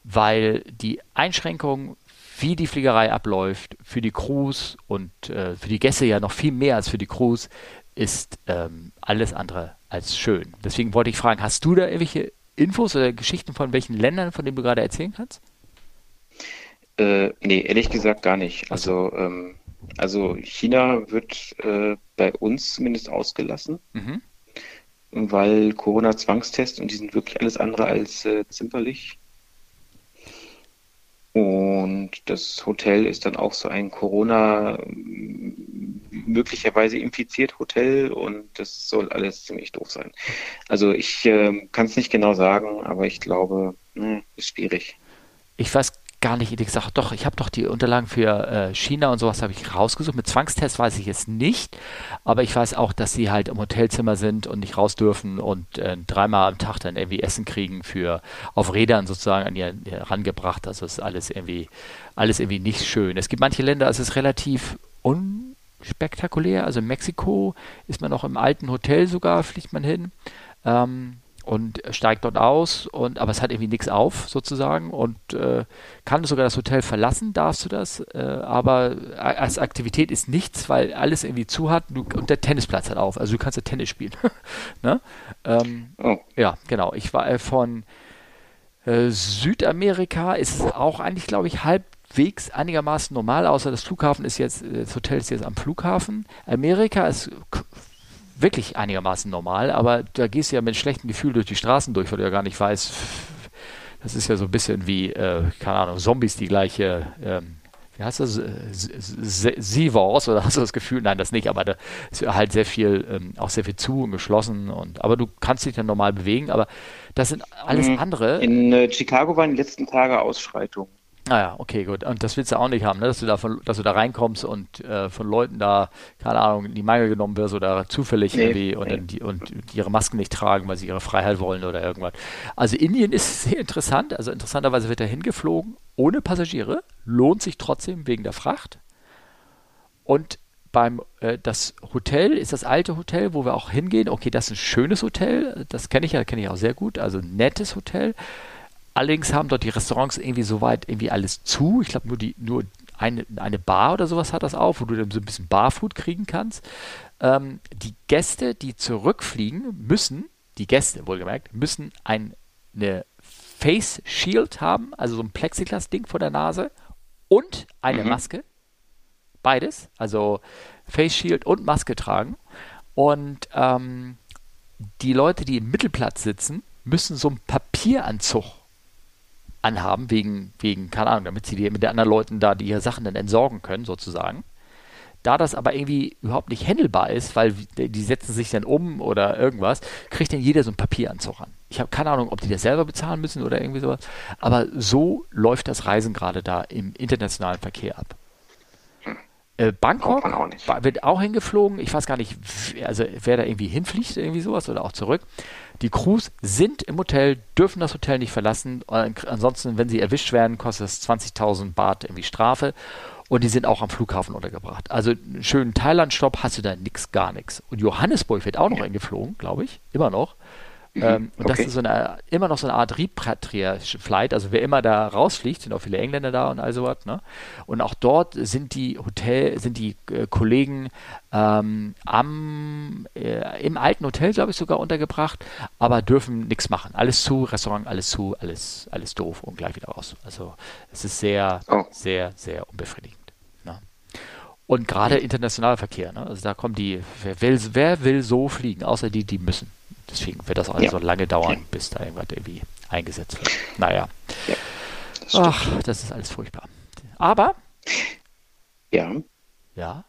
weil die Einschränkung, wie die Fliegerei abläuft, für die Crews und äh, für die Gäste ja noch viel mehr als für die Crews, ist ähm, alles andere als schön. Deswegen wollte ich fragen, hast du da irgendwelche Infos oder Geschichten von welchen Ländern, von denen du gerade erzählen kannst? Äh, nee, ehrlich gesagt gar nicht. Also, ähm, also China wird äh, bei uns zumindest ausgelassen, mhm. weil Corona-Zwangstest und die sind wirklich alles andere als äh, zimperlich. Und das Hotel ist dann auch so ein Corona möglicherweise infiziert Hotel und das soll alles ziemlich doof sein. Also ich äh, kann es nicht genau sagen, aber ich glaube, ne, ist schwierig. Ich weiß gar nicht ehrlich gesagt. Doch, ich habe doch die Unterlagen für äh, China und sowas habe ich rausgesucht. Mit Zwangstest weiß ich es nicht, aber ich weiß auch, dass sie halt im Hotelzimmer sind und nicht raus dürfen und äh, dreimal am Tag dann irgendwie Essen kriegen für auf Rädern sozusagen an ihr herangebracht. Also ist alles irgendwie alles irgendwie nicht schön. Es gibt manche Länder, es ist relativ unspektakulär. Also in Mexiko ist man noch im alten Hotel sogar, fliegt man hin. Ähm, und steigt dort aus und aber es hat irgendwie nichts auf sozusagen und äh, kann sogar das Hotel verlassen, darfst du das, äh, aber als Aktivität ist nichts, weil alles irgendwie zu hat du, und der Tennisplatz hat auf, also du kannst ja Tennis spielen. ne? ähm, oh. Ja, genau. Ich war äh, von Äh, Südamerika ist auch eigentlich, glaube ich, halbwegs einigermaßen normal, außer das Flughafen ist jetzt, das Hotel ist jetzt am Flughafen. Amerika ist wirklich einigermaßen normal, aber da gehst du ja mit schlechtem Gefühl durch die Straßen durch, weil du ja gar nicht weißt, das ist ja so ein bisschen wie, äh, keine Ahnung, Zombies, die gleiche, ähm, wie heißt das, Sivors oder hast du das Gefühl, nein, das nicht, aber da ist halt sehr viel, ähm, auch sehr viel zu und geschlossen und, aber du kannst dich dann normal bewegen, aber das sind alles mhm. andere. In äh, Chicago waren die letzten Tage Ausschreitungen. Ah okay, gut. Und das willst du auch nicht haben, ne? dass, du da von, dass du da reinkommst und äh, von Leuten da, keine Ahnung, in die Mangel genommen wirst oder zufällig nee, irgendwie und, nee. die, und ihre Masken nicht tragen, weil sie ihre Freiheit wollen oder irgendwas. Also Indien ist sehr interessant. Also interessanterweise wird er hingeflogen ohne Passagiere, lohnt sich trotzdem wegen der Fracht. Und beim äh, das Hotel ist das alte Hotel, wo wir auch hingehen. Okay, das ist ein schönes Hotel, das kenne ich ja, kenne ich auch sehr gut. Also ein nettes Hotel Allerdings haben dort die Restaurants irgendwie soweit irgendwie alles zu. Ich glaube, nur, die, nur eine, eine Bar oder sowas hat das auf, wo du dann so ein bisschen Barfood kriegen kannst. Ähm, die Gäste, die zurückfliegen, müssen, die Gäste wohlgemerkt, müssen ein, eine Face Shield haben, also so ein Plexiglas-Ding vor der Nase und eine mhm. Maske. Beides, also Face Shield und Maske tragen. Und ähm, die Leute, die im Mittelplatz sitzen, müssen so einen Papieranzug anhaben, wegen, wegen, keine Ahnung, damit sie die, mit den anderen Leuten da die Sachen dann entsorgen können, sozusagen. Da das aber irgendwie überhaupt nicht handelbar ist, weil die setzen sich dann um oder irgendwas, kriegt dann jeder so einen Papieranzug an. Ich habe keine Ahnung, ob die das selber bezahlen müssen oder irgendwie sowas. Aber so läuft das Reisen gerade da im internationalen Verkehr ab. Äh, Bangkok auch wird auch hingeflogen. Ich weiß gar nicht, also wer da irgendwie hinfliegt, irgendwie sowas oder auch zurück. Die Crews sind im Hotel, dürfen das Hotel nicht verlassen. Ansonsten, wenn sie erwischt werden, kostet es 20.000 Baht irgendwie Strafe. Und die sind auch am Flughafen untergebracht. Also einen schönen Thailand-Stopp hast du da nix, gar nichts. Und Johannesburg wird auch noch eingeflogen, glaube ich. Immer noch. Mhm. Ähm, und okay. das ist so eine, immer noch so eine Art Repatria-Flight. Also wer immer da rausfliegt, sind auch viele Engländer da und all sowas. Ne? Und auch dort sind die Hotel, sind die äh, Kollegen ähm, am, äh, im alten Hotel, glaube ich, sogar untergebracht, aber dürfen nichts machen. Alles zu, Restaurant, alles zu, alles, alles doof und gleich wieder raus. Also es ist sehr, oh. sehr, sehr unbefriedigend. Ne? Und gerade internationaler Verkehr, ne? also da kommen die, wer will, wer will so fliegen, außer die, die müssen. Deswegen wird das auch ja. so lange dauern, ja. bis da irgendwas irgendwie eingesetzt wird. Naja. Ja, das Ach, das ist alles furchtbar. Aber. Ja. Ja.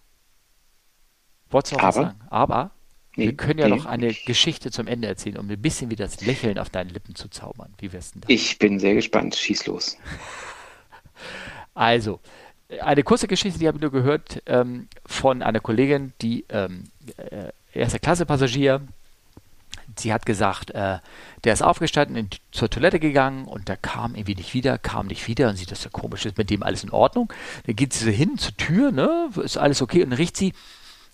Wolltest du noch was sagen? Aber. Nee, wir können ja nee, noch eine ich, Geschichte zum Ende erzählen, um ein bisschen wieder das Lächeln auf deinen Lippen zu zaubern. Wie wär's denn da? Ich bin sehr gespannt. Schieß los. Also, eine kurze Geschichte, die habe ich nur gehört ähm, von einer Kollegin, die ähm, äh, erste Klasse Passagier sie hat gesagt, äh, der ist aufgestanden, in, zur Toilette gegangen und der kam irgendwie nicht wieder, kam nicht wieder und sieht, das ist ja komisch, ist mit dem alles in Ordnung. Dann geht sie hin zur Tür, ne, ist alles okay und dann riecht sie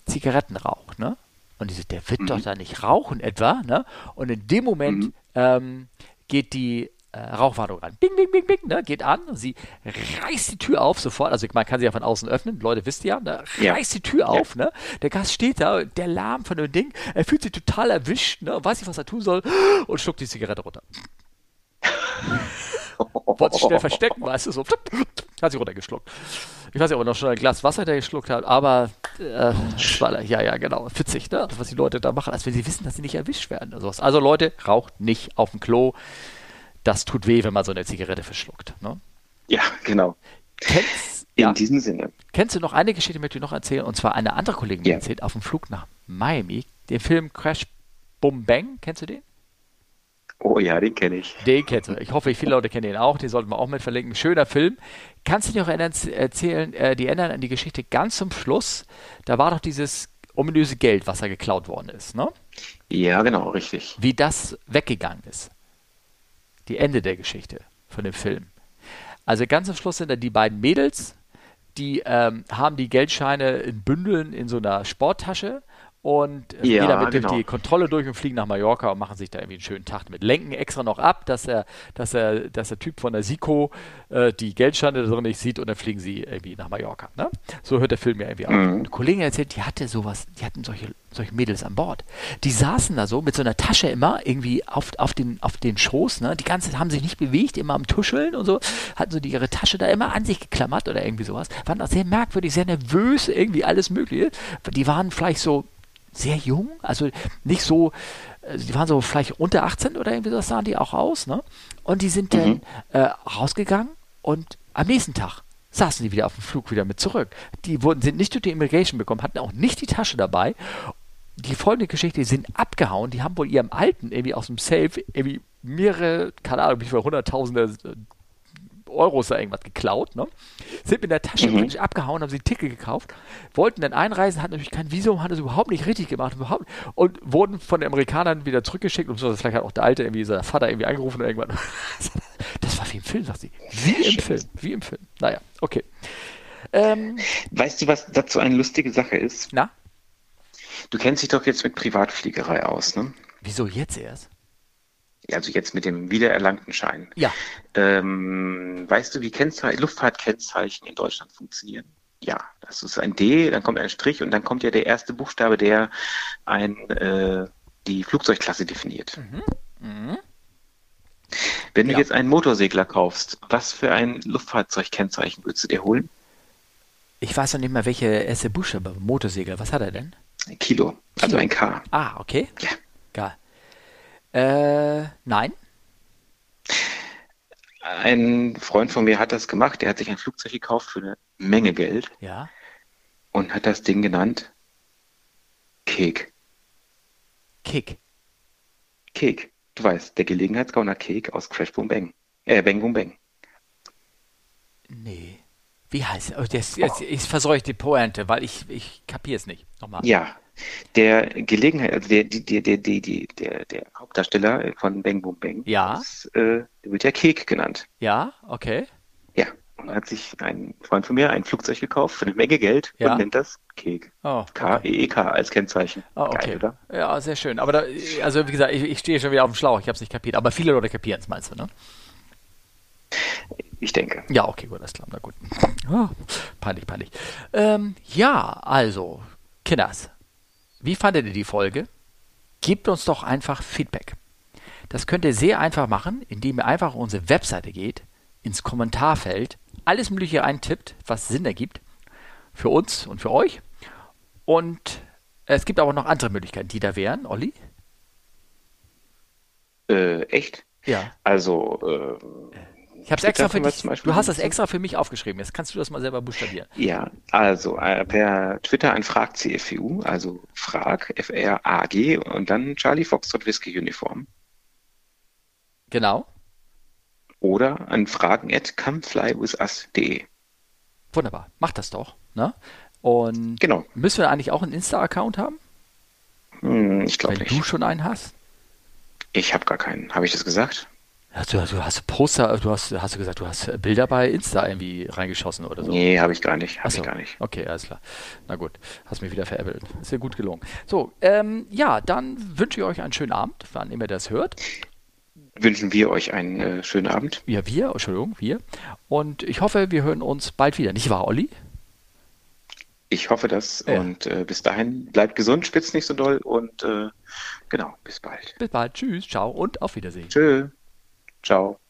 Zigarettenrauch, ne? Und die sagt, der wird mhm. doch da nicht rauchen etwa, ne? Und in dem Moment mhm. ähm, geht die äh, Rauchwarnung an. Bing, bing, bing, bing, ne? geht an und sie reißt die Tür auf sofort. Also man kann sie ja von außen öffnen, Leute wisst ihr ja, ne? reißt ja. die Tür auf, ja. ne? der Gast steht da, der Lärm von dem Ding, er fühlt sich total erwischt, ne? weiß nicht, was er tun soll und schluckt die Zigarette runter. Wollte sich schnell verstecken, weißt du, so hat sie runtergeschluckt. Ich weiß nicht, ob er noch schon ein Glas Wasser der geschluckt hat, aber äh, ja, ja, genau, witzig, ne? was die Leute da machen, als wenn sie wissen, dass sie nicht erwischt werden. Also Leute, raucht nicht auf dem Klo das tut weh, wenn man so eine Zigarette verschluckt. Ne? Ja, genau. Kennst, In ja, diesem Sinne. Kennst du noch eine Geschichte, möchte ich noch erzählen? Und zwar eine andere Kollegin ja. erzählt auf dem Flug nach Miami. Den Film Crash Boom Bang. Kennst du den? Oh ja, den kenne ich. Den kennst du. Ich hoffe, viele Leute kennen den auch. Den sollten wir auch mit verlinken. Schöner Film. Kannst du dich noch erinnern, erzählen, äh, die erinnern an die Geschichte ganz zum Schluss? Da war doch dieses ominöse Geld, was da geklaut worden ist, ne? Ja, genau, richtig. Wie das weggegangen ist die Ende der Geschichte von dem Film. Also ganz am Schluss sind da die beiden Mädels, die ähm, haben die Geldscheine in Bündeln in so einer Sporttasche und ja, gehen damit genau. durch die Kontrolle durch und fliegen nach Mallorca und machen sich da irgendwie einen schönen Tag mit. Lenken extra noch ab, dass er, dass er, dass der Typ von der SICO äh, die Geldscheine drin nicht sieht und dann fliegen sie irgendwie nach Mallorca. Ne? So hört der Film ja irgendwie mhm. auf. Eine Kollegin erzählt, die hatte sowas, die hatten solche, solche Mädels an Bord. Die saßen da so mit so einer Tasche immer irgendwie auf, auf, den, auf den Schoß, ne? Die ganze Zeit haben sich nicht bewegt, immer am Tuscheln und so, hatten so die, ihre Tasche da immer an sich geklammert oder irgendwie sowas. Waren auch sehr merkwürdig, sehr nervös, irgendwie alles Mögliche. Die waren vielleicht so sehr jung, also nicht so, also die waren so vielleicht unter 18 oder irgendwie so sahen die auch aus, ne? Und die sind mhm. dann äh, rausgegangen und am nächsten Tag saßen die wieder auf dem Flug wieder mit zurück. Die wurden, sind nicht durch die Immigration bekommen, hatten auch nicht die Tasche dabei. Die folgende Geschichte, die sind abgehauen, die haben wohl ihrem Alten irgendwie aus dem Safe irgendwie mehrere, keine Ahnung, wie viele Hunderttausende Euros da irgendwas geklaut, ne? Sind mit der Tasche mhm. abgehauen, haben sie ein Ticket gekauft, wollten dann einreisen, hatten natürlich kein Visum, hatten das überhaupt nicht richtig gemacht, überhaupt und wurden von den Amerikanern wieder zurückgeschickt und so, vielleicht hat auch der Alte irgendwie, sein Vater irgendwie angerufen oder irgendwann. Das war wie im Film, sagt sie. Wie im Film, wie im Film. Naja, okay. Ähm, weißt du, was dazu eine lustige Sache ist? Na? Du kennst dich doch jetzt mit Privatfliegerei aus, ne? Wieso jetzt erst? Also jetzt mit dem wiedererlangten Schein. Ja. Ähm, weißt du, wie Kennzeichen, Luftfahrtkennzeichen in Deutschland funktionieren? Ja, das ist ein D, dann kommt ein Strich und dann kommt ja der erste Buchstabe, der ein, äh, die Flugzeugklasse definiert. Mhm. Mhm. Wenn ja. du jetzt einen Motorsegler kaufst, was für ein Luftfahrzeugkennzeichen würdest du dir holen? Ich weiß noch nicht mal, welche erste Buchstabe. Motorsegler, was hat er denn? Ein Kilo, Kilo. also ein K. Ah, okay. Ja. Äh, nein. Ein Freund von mir hat das gemacht. Der hat sich ein Flugzeug gekauft für eine Menge Geld. Ja. Und hat das Ding genannt Kek. Kek. Kek. Du weißt, der Gelegenheitsgauner Kek aus Crash Boom Bang. Äh, Bang Boom Bang. Nee. Wie heißt er? Oh, das, oh. Ich verseuche die Pointe, weil ich, ich kapiere es nicht. Nochmal. Ja, der Gelegenheit, also der, der, der, der, der, der Hauptdarsteller von Bang Boom Bang, ja. Ist, äh, der wird ja Kek genannt. Ja, okay. Ja, und hat sich ein Freund von mir ein Flugzeug gekauft für eine Menge Geld ja. und nennt das Kek. Oh, K-E-E-K okay. als Kennzeichen. Oh, okay. Geil, oder? Ja, sehr schön. Aber da, also wie gesagt, ich, ich stehe schon wieder auf dem Schlauch, ich habe es nicht kapiert. Aber viele Leute kapieren es, meinst du, ne? Ich denke. Ja, okay, gut, alles klar. Na gut. Oh, peinlich, peinlich. Ähm, ja, also, Kinders, wie fandet ihr die Folge? Gebt uns doch einfach Feedback. Das könnt ihr sehr einfach machen, indem ihr einfach auf unsere Webseite geht, ins Kommentarfeld, alles Mögliche eintippt, was Sinn ergibt. Für uns und für euch. Und es gibt aber noch andere Möglichkeiten, die da wären. Olli? Äh, echt? Ja. Also, äh, ich habe extra für dich. Du hast das extra für mich aufgeschrieben. Jetzt kannst du das mal selber buchstabieren. Ja, also äh, per Twitter ein Frag CFU, also Frag F R A G und dann Charlie Foxtrot Whisky Uniform. Genau. Oder an Fragen at comeflywithus.de. Wunderbar, mach das doch. Ne? Und genau. müssen wir eigentlich auch einen Insta-Account haben? Hm, ich glaube nicht. Wenn du schon einen hast? Ich habe gar keinen. Habe ich das gesagt? Du, du hast Poster, du hast, hast du gesagt, du hast Bilder bei Insta irgendwie reingeschossen oder so? Nee, habe ich gar nicht. Habe ich gar nicht. Okay, alles klar. Na gut, hast mich wieder veräppelt. Ist ja gut gelungen. So, ähm, ja, dann wünsche ich euch einen schönen Abend, wann immer ihr das hört. Wünschen wir euch einen äh, schönen Abend. Ja, wir, Entschuldigung, wir. Und ich hoffe, wir hören uns bald wieder. Nicht wahr, Olli? Ich hoffe das. Ja. Und äh, bis dahin, bleibt gesund, spitzt nicht so doll und äh, genau, bis bald. Bis bald. Tschüss, ciao und auf Wiedersehen. Tschüss. Ciao.